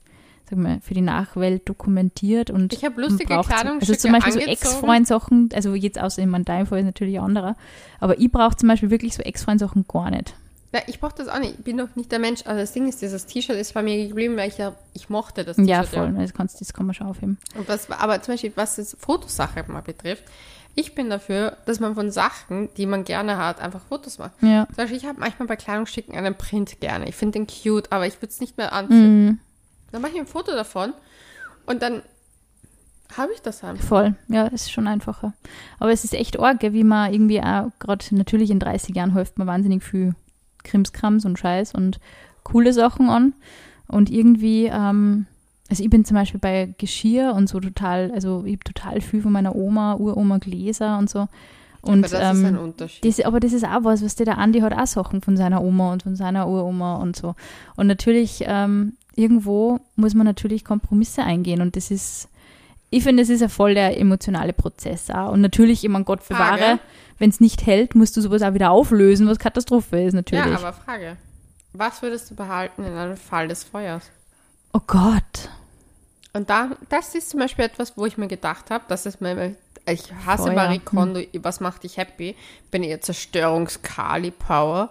mal, für die Nachwelt dokumentiert und Ich habe lustige Kleidungsstücke Also zum Beispiel so angezogen. Ex-Freund-Sachen, also jetzt außer in deinem Fall ist natürlich ein anderer, aber ich brauche zum Beispiel wirklich so Ex-Freund-Sachen gar nicht. Ja, ich brauche das auch nicht. Ich bin doch nicht der Mensch. Also das Ding ist, dieses T-Shirt ist bei mir geblieben, weil ich ja, ich mochte das T-Shirt. Ja, voll, das, kannst, das kann man schon aufheben. Und was, aber zum Beispiel, was das Fotosache mal betrifft, ich bin dafür, dass man von Sachen, die man gerne hat, einfach Fotos macht. Ja. Zum Beispiel, ich habe manchmal bei Kleidungsstücken einen Print gerne. Ich finde den cute, aber ich würde es nicht mehr anziehen. Mhm. Dann mache ich ein Foto davon und dann habe ich das einfach. Voll, ja, es ist schon einfacher. Aber es ist echt arg, wie man irgendwie auch, gerade natürlich in 30 Jahren häuft man wahnsinnig viel Krimskrams und Scheiß und coole Sachen an. Und irgendwie, ähm, also ich bin zum Beispiel bei Geschirr und so total, also ich habe total viel von meiner Oma, Uroma Gläser und so. Und, aber das ist ein ähm, Unterschied. das, aber das ist auch was, was der, der Andi hat auch Sachen von seiner Oma und von seiner Uroma und so. Und natürlich, ähm, irgendwo muss man natürlich Kompromisse eingehen und das ist, ich finde, es ist ein voll der emotionale Prozess auch. Und natürlich, ich meine, Gott bewahre, wenn es nicht hält, musst du sowas auch wieder auflösen, was Katastrophe ist natürlich. ja, aber Frage. Was würdest du behalten in einem Fall des Feuers? oh Gott. Und da, das ist zum Beispiel etwas, wo ich mir gedacht habe, das ist mir, ich hasse Feuer, Marie hm. Kondo, was macht dich happy? Bin eher Zerstörungs-Kali-Power.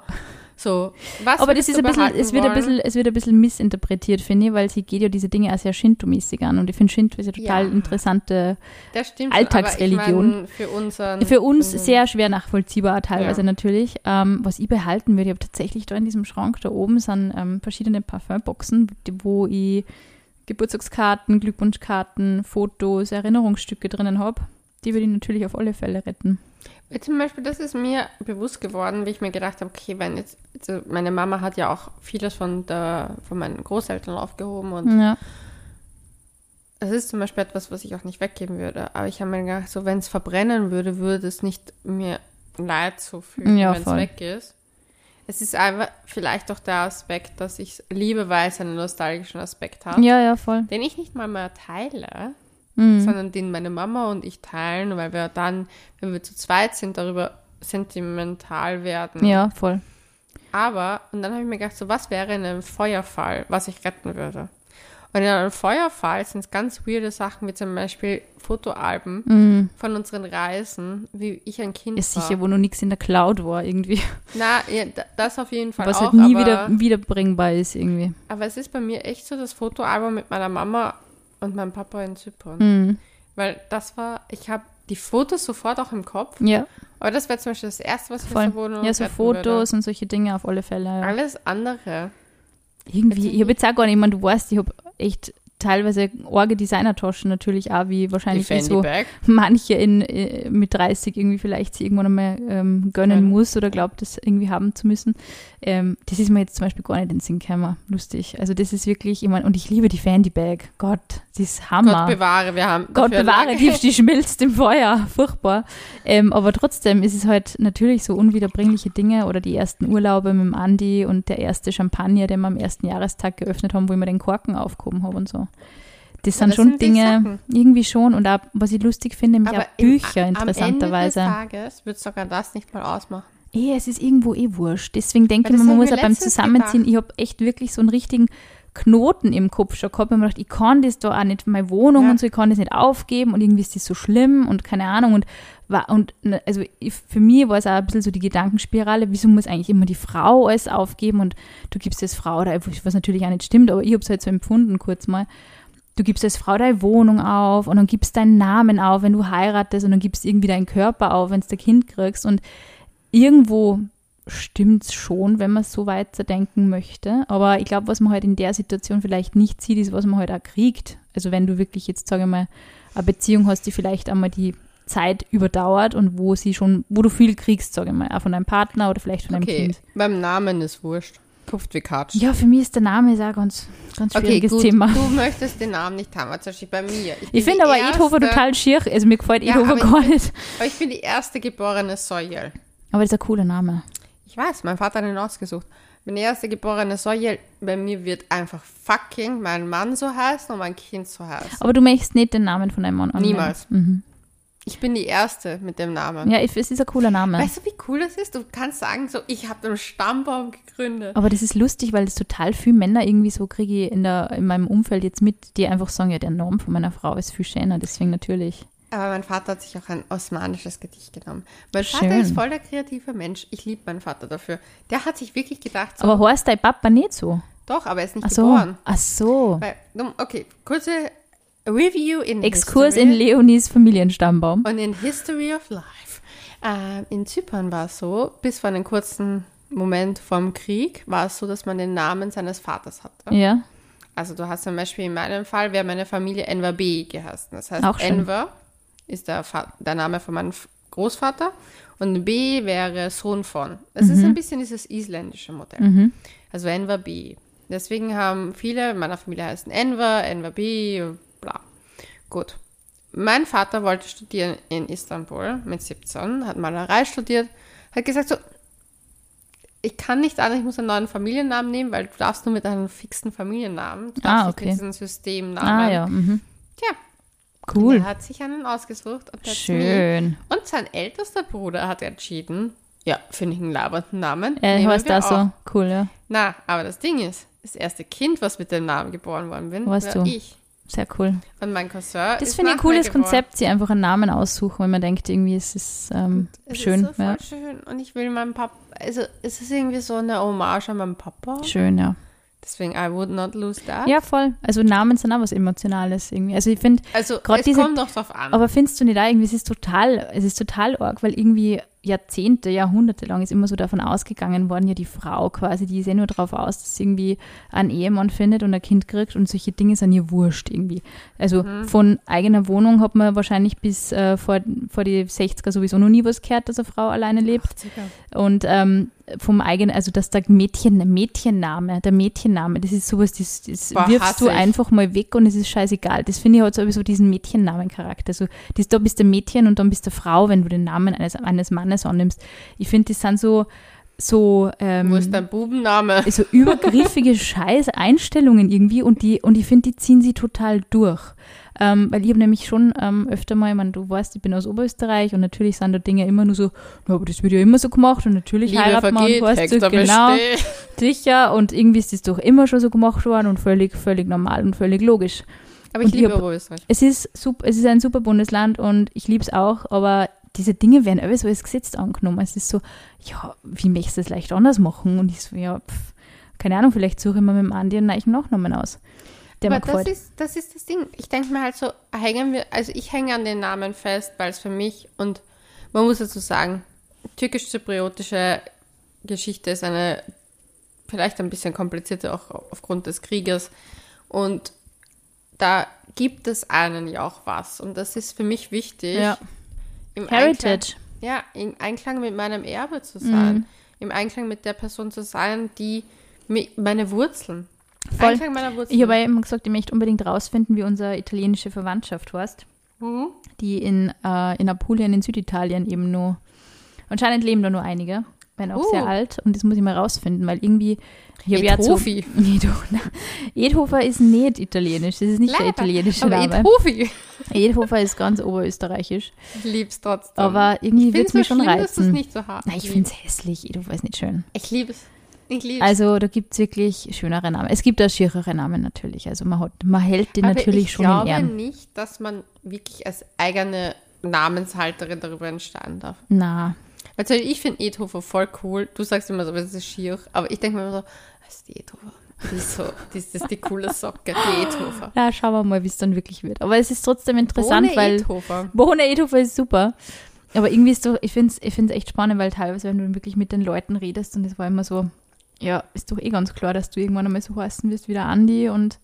So, was Aber das ist ein bisschen, es wird ein bisschen, es wird ein bisschen missinterpretiert, finde ich, weil sie geht ja diese Dinge auch sehr Shinto-mäßig an. Und ich finde Shinto ist ja total Ja. interessante stimmt Alltagsreligion. Schon, aber ich mein, für unseren, Für uns für- sehr schwer nachvollziehbar teilweise Ja. natürlich. Ähm, was ich behalten würde, ich habe tatsächlich da in diesem Schrank da oben sind ähm, verschiedene Parfumboxen, die- wo ich Geburtstagskarten, Glückwunschkarten, Fotos, Erinnerungsstücke drinnen habe. Die würde ich natürlich auf alle Fälle retten. Weil Zum Beispiel, das ist mir bewusst geworden, wie ich mir gedacht habe, okay, wenn jetzt, also meine Mama hat ja auch vieles von, der, von meinen Großeltern aufgehoben und Ja, das ist zum Beispiel etwas, was ich auch nicht weggeben würde. Aber ich habe mir gedacht, so wenn es verbrennen würde, würde es nicht mir leid zufügen, Ja, wenn es weg ist. Es ist einfach vielleicht auch der Aspekt, dass ich liebe, weil es einen nostalgischen Aspekt hat, ja, ja, voll. den ich nicht mal mehr teile, Mhm. sondern den meine Mama und ich teilen, weil wir dann, wenn wir zu zweit sind, darüber sentimental werden. Ja, voll. Aber, und dann habe ich mir gedacht, so was wäre in einem Feuerfall, was ich retten würde? Und in einem Feuerfall sind es ganz weirde Sachen, wie zum Beispiel Fotoalben Mhm. von unseren Reisen, wie ich ein Kind Ist war. sicher, wo noch nichts in der Cloud war irgendwie. Na, ja, da- das auf jeden Fall Was auch, halt nie aber, wieder wiederbringbar ist irgendwie. aber es ist bei mir echt so das Fotoalbum mit meiner Mama und meinem Papa in Zypern. Mhm. Weil das war, ich habe die Fotos sofort auch im Kopf, Ja, aber das wäre zum Beispiel das Erste, was ich voll. aus der Wohnung Ja, so Fotos und solche Dinge auf alle Fälle. Würde. Ja. Alles andere. Irgendwie, ich habe jetzt auch gar nicht, ich meine, du weißt, ich habe echt teilweise arge Designertaschen natürlich auch, wie wahrscheinlich wie Fanny so Bag. manche in, äh, mit 30 irgendwie vielleicht sich irgendwann einmal ähm, gönnen Ja. muss oder glaubt, das irgendwie haben zu müssen. Ähm, das ist mir jetzt zum Beispiel gar nicht in den Sinn gekommen. Lustig. Also das ist wirklich, ich meine, und ich liebe die Fanny Bag. Gott, das ist Hammer. Gott bewahre, wir haben Gott bewahre, die, die schmilzt im Feuer. Furchtbar. Ähm, aber trotzdem ist es halt natürlich so unwiederbringliche Dinge oder die ersten Urlaube mit dem Andi und der erste Champagner, den wir am ersten Jahrestag geöffnet haben, wo ich mir den Korken aufgehoben habe und so. Das sind das schon sind Dinge, irgendwie schon. Und auch, was ich lustig finde, nämlich auch im- Bücher interessanterweise. Am Ende des Tages wird sogar das nicht mal ausmachen. Eh, es ist irgendwo eh wurscht. Deswegen denke ich mir, man muss auch beim Zusammenziehen, ich habe echt wirklich so einen richtigen Knoten im Kopf schon gehabt. Ich habe mir gedacht, ich kann das da auch nicht, meine Wohnung Ja. und so, ich kann das nicht aufgeben und irgendwie ist das so schlimm und keine Ahnung. Und, und ne, also für mich war es auch ein bisschen so die Gedankenspirale, wieso muss eigentlich immer die Frau alles aufgeben und du gibst als Frau, da, was natürlich auch nicht stimmt, aber ich habe es halt so empfunden kurz mal. Du gibst als Frau deine Wohnung auf und dann gibst deinen Namen auf, wenn du heiratest und dann gibst irgendwie deinen Körper auf, wenn du ein Kind kriegst und irgendwo stimmt's schon, wenn man so weiterdenken möchte. Aber ich glaube, was man halt in der Situation vielleicht nicht sieht, ist, was man halt auch kriegt. Also wenn du wirklich jetzt, sage ich mal, eine Beziehung hast, die vielleicht einmal die Zeit überdauert und wo sie schon, wo du viel kriegst, sage ich mal, auch von deinem Partner oder vielleicht von deinem Okay, Kind. beim Namen ist wurscht. Kupft wie Katsch. Ja, für mich ist der Name ist auch ein ganz, ganz Okay, schwieriges gut, Thema. du möchtest den Namen nicht haben, zum Beispiel bei mir. bin Ich finde aber erste- Edhofer total schier. Also mir gefällt Ja, Edhofer aber gar ich- nicht. Aber ich bin die erste geborene Soyel. Aber das ist ein cooler Name. Ich weiß, mein Vater hat ihn ausgesucht. Bin die erste geborene Soyel. Bei mir wird einfach fucking mein Mann so heißen und mein Kind so heißen. Aber du möchtest nicht den Namen von deinem Mann annehmen. Niemals. Mhm. Ich bin die erste mit dem Namen. Ja, es ist ein cooler Name. Weißt du, wie cool das ist? Du kannst sagen, so, ich habe den Stammbaum gegründet. Aber das ist lustig, weil das total viele Männer irgendwie so kriege ich in, der, in meinem Umfeld jetzt mit, die einfach sagen, ja, der Name von meiner Frau ist viel schöner, deswegen natürlich. Aber mein Vater hat sich auch ein osmanisches Gedicht genommen. Mein Schön. Vater ist voll der kreative Mensch. Ich liebe meinen Vater dafür. Der hat sich wirklich gedacht, so, Aber heißt dein Papa nicht so? doch, aber er ist nicht Ach so. geboren. Ach so. Weil, okay, kurze Review in Exkurs History. in Leonis Familienstammbaum. Und in History of Life. Ähm, in Zypern war es so, bis vor einem kurzen Moment vom Krieg, war es so, dass man den Namen seines Vaters hatte. Ja. Also du hast zum Beispiel in meinem Fall, wäre meine Familie Enver B geheißen. Das heißt. Enver ist der, der Name von meinem Großvater und B wäre Sohn von. Es ist ein bisschen dieses isländische Modell. Mhm. Also Enver B. Deswegen haben viele in meiner Familie heißen Enver, Enver B. Gut. Mein Vater wollte studieren in Istanbul mit 17, hat Malerei studiert, hat gesagt so, ich kann nicht an, ich muss einen neuen Familiennamen nehmen, weil du darfst nur mit einem fixen Familiennamen. Du darfst Ah, nicht okay. mit diesem Systemnamen. Ah ja. Mhm. Tja, Cool. er hat sich einen ausgesucht und. Schön. und sein ältester Bruder hat entschieden, ja, finde ich einen labernden Namen. Er nehmen heißt wir da so. Cool, ja. Na, aber das Ding ist, das erste Kind, was mit dem Namen geboren worden bin, Weißt war du. ich. Sehr cool. Und mein Cousin Das finde ich ein cooles. Konzept, sie einfach einen Namen aussuchen, wenn man denkt, irgendwie es ist ähm, Es schön. ist so ja. schön. Und ich will meinem Papa, also es ist irgendwie so eine Hommage an meinen Papa. Schön, ja. Deswegen, I would not lose that. Ja, voll. Also Namen sind auch was Emotionales irgendwie. Also ich finde, Also es diese- kommt doch drauf an. aber findest du nicht auch irgendwie, es ist total, es ist total arg, weil irgendwie Jahrzehnte, Jahrhunderte lang ist immer so davon ausgegangen worden, ja die Frau quasi, die ist ja nur darauf aus, dass sie irgendwie einen Ehemann findet und ein Kind kriegt und solche Dinge sind ihr wurscht irgendwie. Also Mhm. von eigener Wohnung hat man wahrscheinlich bis äh, vor, vor die 60er sowieso noch nie was gehört, dass eine Frau alleine lebt. Und ähm, vom eigenen, also dass der Mädchen, Mädchenname, der Mädchenname, das ist sowas, das, das Boah, wirfst du ich. einfach mal weg und es ist scheißegal. Das finde ich halt sowieso diesen Mädchennamencharakter. Also das, da bist du Mädchen und dann bist du Frau, wenn du den Namen eines, eines Mannes annimmst. Ich finde, das sind so, so, ähm, Wo ist dein Bubenname? so übergriffige Scheiß-Einstellungen irgendwie und die und ich finde, die ziehen sie total durch. Ähm, weil ich habe nämlich schon ähm, öfter mal, ich meine, du weißt, ich bin aus Oberösterreich und natürlich sind da Dinge immer nur so, na, aber das wird ja immer so gemacht und natürlich Liebe heiratet man vergeht, und weißt du, genau, sicher und irgendwie ist das doch immer schon so gemacht worden und völlig, völlig normal und völlig logisch. Aber ich Und ich liebe hab- Oberösterreich. Es ist, super, es ist ein super Bundesland und ich liebe es auch, aber diese Dinge werden alles so als Gesetz angenommen. Es ist so, ja, wie möchtest du das leicht anders machen? Und ich so, ja, pff, keine Ahnung, vielleicht suche ich mir mit dem Andi einen neuen Nachnamen aus. Der Aber das ist, das ist das Ding. Ich denke mir halt so, hängen wir, also ich hänge an den Namen fest, weil es für mich und man muss dazu sagen, türkisch-zypriotische Geschichte ist eine vielleicht ein bisschen komplizierte auch aufgrund des Krieges und da gibt es einen ja auch was und das ist für mich wichtig. Ja. Im Einklang, Heritage. ja, im Einklang mit meinem Erbe zu sein, Mhm. im Einklang mit der Person zu sein, die meine Wurzeln, Voll. Einklang meiner Wurzeln. Ich habe ja immer gesagt, ich möchte unbedingt rausfinden, wie unsere italienische Verwandtschaft heißt, Mhm. die in, äh, in Apulien in Süditalien eben nur, anscheinend leben da nur einige. Bin auch Uh. sehr alt und das muss ich mal rausfinden, weil irgendwie. Ich Edhofi. Edhofer ist nicht italienisch, das ist nicht der Leider. italienische Aber Name. Edhofi. Edhofer ist ganz oberösterreichisch. Ich lieb's trotzdem. Aber irgendwie ich wird es mich es so schon schlimm, dass es reizen. nicht so hart Nein, ich finde es hässlich. Edhofer ist nicht schön. Ich liebe es. Ich liebe es. Also da gibt es wirklich schönere Namen. Es gibt auch schierere Namen natürlich. Also man, hat, man hält den Aber natürlich ich schon in glaube Ehren. nicht, dass man wirklich als eigene Namenshalterin darüber entscheiden darf. Na, Weil zum Beispiel, ich finde Edhofer voll cool. Du sagst immer so, das ist schier. Aber ich denke mir immer so, das ist die Edhofer. Die ist so, das ist die coole Socke, die Edhofer. ja, schauen wir mal, wie es dann wirklich wird. Aber es ist trotzdem interessant, Ohne weil Edhofer. Bohne Edhofer ist super. Aber irgendwie ist doch, ich finde es ich find's echt spannend, weil teilweise, wenn du wirklich mit den Leuten redest und es war immer so, ja, ist doch eh ganz klar, dass du irgendwann einmal so heißen wirst wie der Andi und,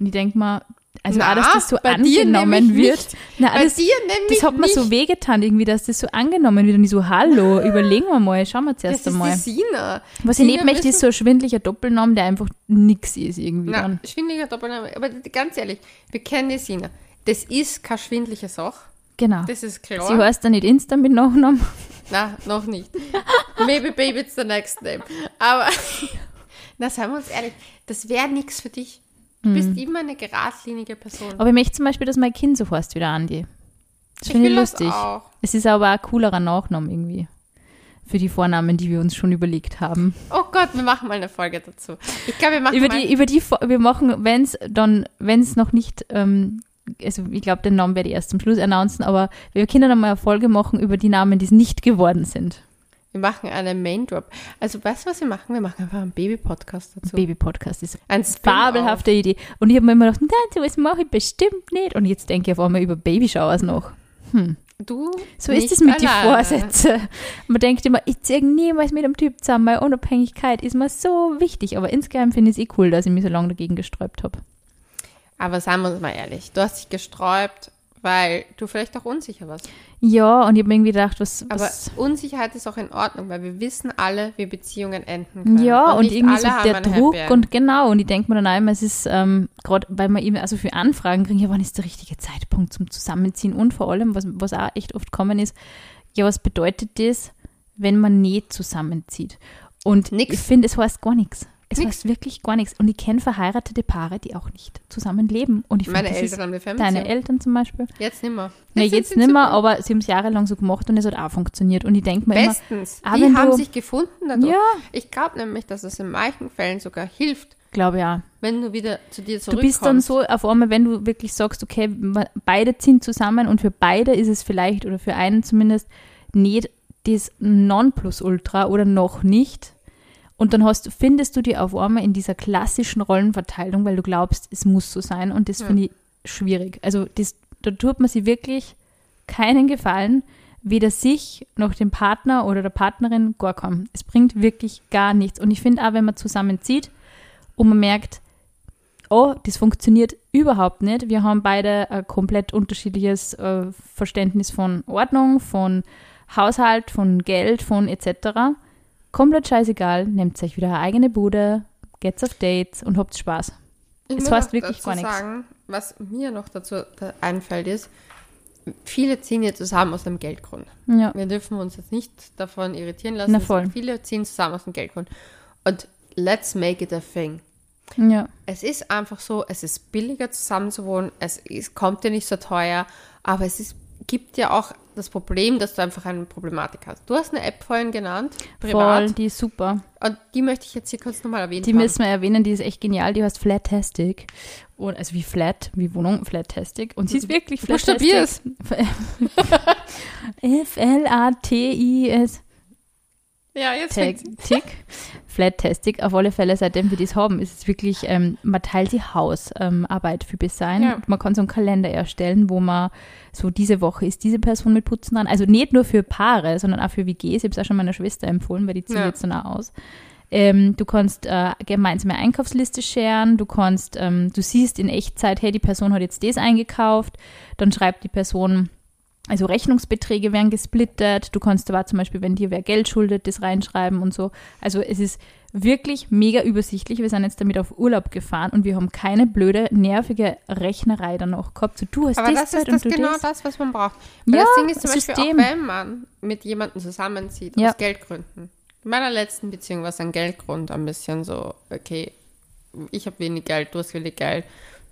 und ich denke mal, also Na, dass das so bei angenommen wird. Na, Bei das, dir nämlich das hat mir so wehgetan irgendwie, dass das so angenommen wird und ich so, hallo, überlegen wir mal, schauen wir das zuerst ist einmal. die Sina. Was ich Sina nicht möchte, ist so ein schwindlicher Doppelname, der einfach nix ist irgendwie Na, dann. schwindlicher Doppelname. Aber ganz ehrlich, wir kennen die Sina. Das ist keine schwindliche Sache. Genau. Das ist klar. Sie heißt dann nicht Insta mit Nachnamen. Na, noch nicht. Maybe baby it's the next name. Aber, na, seien wir uns ehrlich, das wäre nichts für dich. Du bist immer eine geradlinige Person. Aber ich möchte zum Beispiel, dass mein Kind so heißt wie der Andi. Das ich finde ich das lustig. auch. Es ist aber ein coolerer Nachname irgendwie. Für die Vornamen, die wir uns schon überlegt haben. Oh Gott, wir machen mal eine Folge dazu. Ich glaube, wir machen Über mal, die, über die, wir machen, wenn es dann, wenn es noch nicht, ähm, also ich glaube, den Namen werde ich erst zum Schluss announcen, aber wir können dann mal eine Folge machen über die Namen, die es nicht geworden sind. Wir machen einen Main Drop. Also, weißt du, was wir machen? Wir machen einfach einen Baby-Podcast dazu. Baby-Podcast ist Ein eine fabelhafte Idee. Und ich habe mir immer gedacht, nein, sowas mache ich bestimmt nicht. Und jetzt denke ich auf einmal über Babyshowers noch. Du So ist es mit den. Vorsätzen. Man denkt immer, ich ziehe niemals mit einem Typ zusammen, weil Unabhängigkeit ist mir so wichtig. Aber insgeheim finde ich es eh cool, dass ich mich so lange dagegen gesträubt habe. Aber seien wir uns mal ehrlich, du hast dich gesträubt, weil du vielleicht auch unsicher warst. Ja, und ich habe mir irgendwie gedacht, was. Aber was Unsicherheit ist auch in Ordnung, weil wir wissen alle, wie Beziehungen enden können. ja, und, nicht irgendwie so der Druck und genau. Und ich denke mir dann auch immer, es ist ähm, gerade, weil man eben also für Anfragen kriegen, ja, wann ist der richtige Zeitpunkt zum Zusammenziehen? Und vor allem, was, was auch echt oft kommen ist, ja, was bedeutet das, wenn man nicht zusammenzieht? Und Nix. ich finde, es heißt gar nichts. Es Nix. heißt wirklich gar nichts. Und ich kenne verheiratete Paare, die auch nicht zusammenleben. Und ich Meine das Eltern haben die Fernbeziehung. deine Eltern zum Beispiel. Jetzt nimmer. Jetzt nicht mehr, super. aber sie haben es jahrelang so gemacht und es hat auch funktioniert. Und ich denke mir immer, Bestens. Ah, die haben du- sich gefunden dadurch. ja, Ich glaube nämlich, dass es in manchen Fällen sogar hilft, glaube ja. wenn du wieder zu dir Du zurückkommst. bist dann so auf einmal, wenn du wirklich sagst, okay, beide ziehen zusammen und für beide ist es vielleicht oder für einen zumindest nicht das Nonplusultra oder noch nicht. Und dann hast, findest du dir auf einmal in dieser klassischen Rollenverteilung, weil du glaubst, es muss so sein und das Ja. finde ich schwierig. Also das, da tut man sich wirklich keinen Gefallen, weder sich noch dem Partner oder der Partnerin gar kaum. Es bringt wirklich gar nichts. Und ich finde auch, wenn man zusammenzieht und man merkt, oh, das funktioniert überhaupt nicht. Wir haben beide ein komplett unterschiedliches äh, Verständnis von Ordnung, von Haushalt, von Geld, von etc. Komplett scheißegal. Nehmt euch wieder eine eigene Bude, geht's auf Dates und habt Spaß. Ich Es heißt wirklich gar nichts. sagen, was mir noch dazu da einfällt, ist, viele ziehen ja zusammen aus dem Geldgrund. Ja, Wir dürfen uns jetzt nicht davon irritieren lassen. Na voll. Viele ziehen zusammen aus dem Geldgrund. Und let's make it a thing. ja. Es ist einfach so, es ist billiger zusammen zu wohnen, es ist, kommt dir nicht so teuer, aber es ist, gibt ja auch das Problem, dass du einfach eine Problematik hast. Du hast eine App vorhin genannt, privat, Voll, die ist super. und die möchte ich jetzt hier kurz nochmal erwähnen. Die müssen wir erwähnen, die ist echt genial. Die heißt Flatastic. Und, also wie Flat, wie Wohnung, Flatastic. Und sie ist wirklich Flatastic. F-L-A-T-I-S. Ja, jetzt. Tick. Flat-Tastic. Auf alle Fälle, seitdem wir das haben, ist es wirklich, ähm, man teilt die Hausarbeit ähm, für Design. Ja. Man kann so einen Kalender erstellen, wo man so diese Woche ist diese Person mit Putzen dran. Also nicht nur für Paare, sondern auch für WGs. Ich habe es auch schon meiner Schwester empfohlen, weil die zieht Ja. jetzt dann auch aus. Ähm, du kannst äh, gemeinsame Einkaufsliste scheren, du kannst, ähm, du siehst in Echtzeit, hey, die Person hat jetzt das eingekauft, dann schreibt die Person, also Rechnungsbeträge werden gesplittet, du kannst aber zum Beispiel, wenn dir wer Geld schuldet, das reinschreiben und so. Also es ist wirklich mega übersichtlich. Wir sind jetzt damit auf Urlaub gefahren und wir haben keine blöde, nervige Rechnerei dann auch gehabt. So, du hast Aber das, das ist das genau das. das, was man braucht. Weil Ja, das Ding ist zum System. Beispiel auch, wenn man mit jemandem zusammenzieht, Ja. aus Geldgründen, In meiner letzten Beziehung war es ein Geldgrund, ein bisschen so, okay, ich habe wenig Geld, du hast wenig Geld,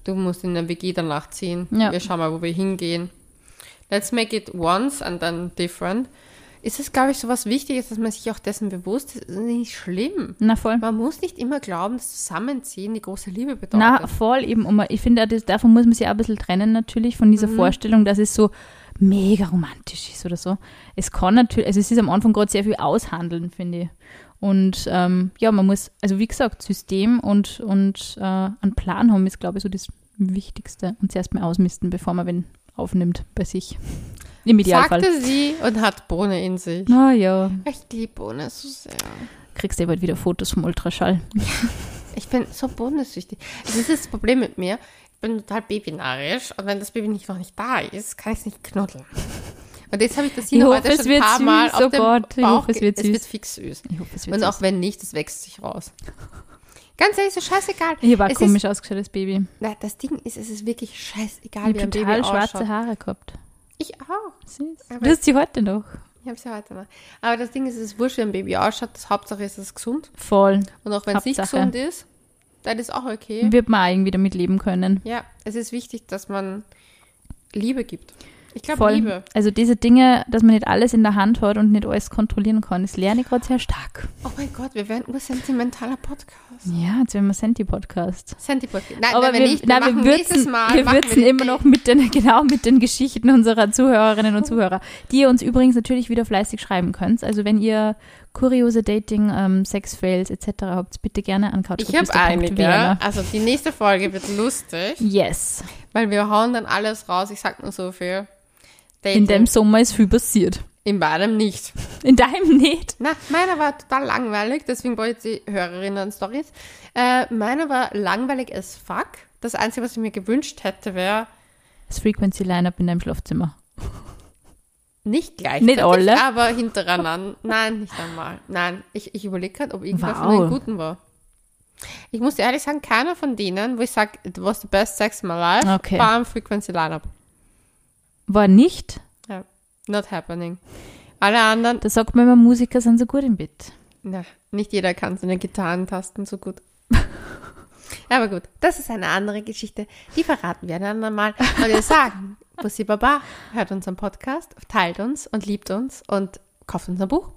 du musst in der WG danach ziehen, Ja. wir schauen mal, wo wir hingehen. Let's make it once and then different. Ist es, glaube ich, so was Wichtiges, dass man sich auch dessen bewusst ist? Das ist nicht schlimm. Na voll. Man muss nicht immer glauben, dass Zusammenziehen die große Liebe bedeutet. Na, voll eben. Und ich finde, das, davon muss man sich auch ein bisschen trennen natürlich, von Mhm. dieser Vorstellung, dass es so mega romantisch ist oder so. Es kann natürlich, also es ist am Anfang gerade sehr viel aushandeln, finde ich. Und ähm, ja, man muss, also wie gesagt, System und, und äh, einen Plan haben ist, glaube ich, so das Wichtigste. Und zuerst mal ausmisten, bevor man wen aufnimmt bei sich. Im Idealfall. Sagte sie und hat Bohne in sich. Na ja, Ich liebe Bohne so sehr. kriegst du bald wieder Fotos vom Ultraschall. Ich bin so bohnensüchtig. Das ist das Problem mit mir. Ich bin total babynarisch und wenn das Baby nicht noch nicht da ist, kann ich es nicht knuddeln. Und jetzt habe ich das Ich hier hoffe, heute es schon ein paar Mal süß, auf oh dem Gott, ich Bauch hoffe, es wird Es süß. wird fix süß. Ich hoffe, es wird Und süß. auch wenn nicht, das wächst sich raus. Ganz ehrlich, so scheißegal. Habe auch Es komisch ausgeschaut, das Baby. Na, das Ding ist, es ist wirklich scheißegal, Ich wie ein Baby total ausschaut. schwarze Haare gehabt. Ich auch. Süß. Aber- Du hast sie heute noch. Ich habe sie heute noch. Aber das Ding ist, es ist wurscht, wie ein Baby ausschaut. Das Hauptsache ist es gesund. Voll. Und auch wenn es nicht gesund ist, dann ist auch okay. Wird man auch irgendwie damit leben können. Ja, es ist wichtig, dass man Liebe gibt. Ich glaube. Liebe. Also diese Dinge, dass man nicht alles in der Hand hat und nicht alles kontrollieren kann, das lerne ich gerade sehr stark. Oh mein Gott, wir werden nur sentimentaler Podcast. Ja, jetzt werden wir Senti-Podcast. Senti-Podcast. Nein, Aber wenn wir, wir, nicht, wir nein, machen wir nächstes würzen, Mal. wir machen würzen den immer noch mit den, genau, mit den Geschichten unserer Zuhörerinnen und Zuhörer, die ihr uns übrigens natürlich wieder fleißig schreiben könnt. Also wenn ihr kuriose Dating, ähm, Sex-Fails etc. habt, bitte gerne an Ich habe einige. couchgeflüster.vienna. Also die nächste Folge wird lustig, Yes. weil wir hauen dann alles raus. Ich sag nur so viel. In Dating. dem Sommer ist viel passiert. In beidem nicht. In deinem nicht. Na, meiner war total langweilig, deswegen wollte ich die Hörerinnen Stories. Äh, meiner war langweilig as fuck. Das Einzige, was ich mir gewünscht hätte, wäre Das Frequency Lineup in deinem Schlafzimmer. nicht gleichzeitig, Nicht alle? aber hintereinander. Nein, nicht einmal. Nein, ich, ich überlege gerade, ob irgendwer von Wow. den Guten war. Ich muss ehrlich sagen, keiner von denen, wo ich sage, it was the best sex in my life, Okay. war am Frequency Lineup. War nicht. Ja, not happening. Alle anderen, Da sagt man immer, Musiker sind so gut im Bett. na, nicht jeder kann seine Gitarrentasten so gut. Aber gut, das ist eine andere Geschichte. Die verraten wir ein andermal. Und wir sagen, Bussi Baba, hört unseren Podcast, teilt uns und liebt uns und kauft unser Buch.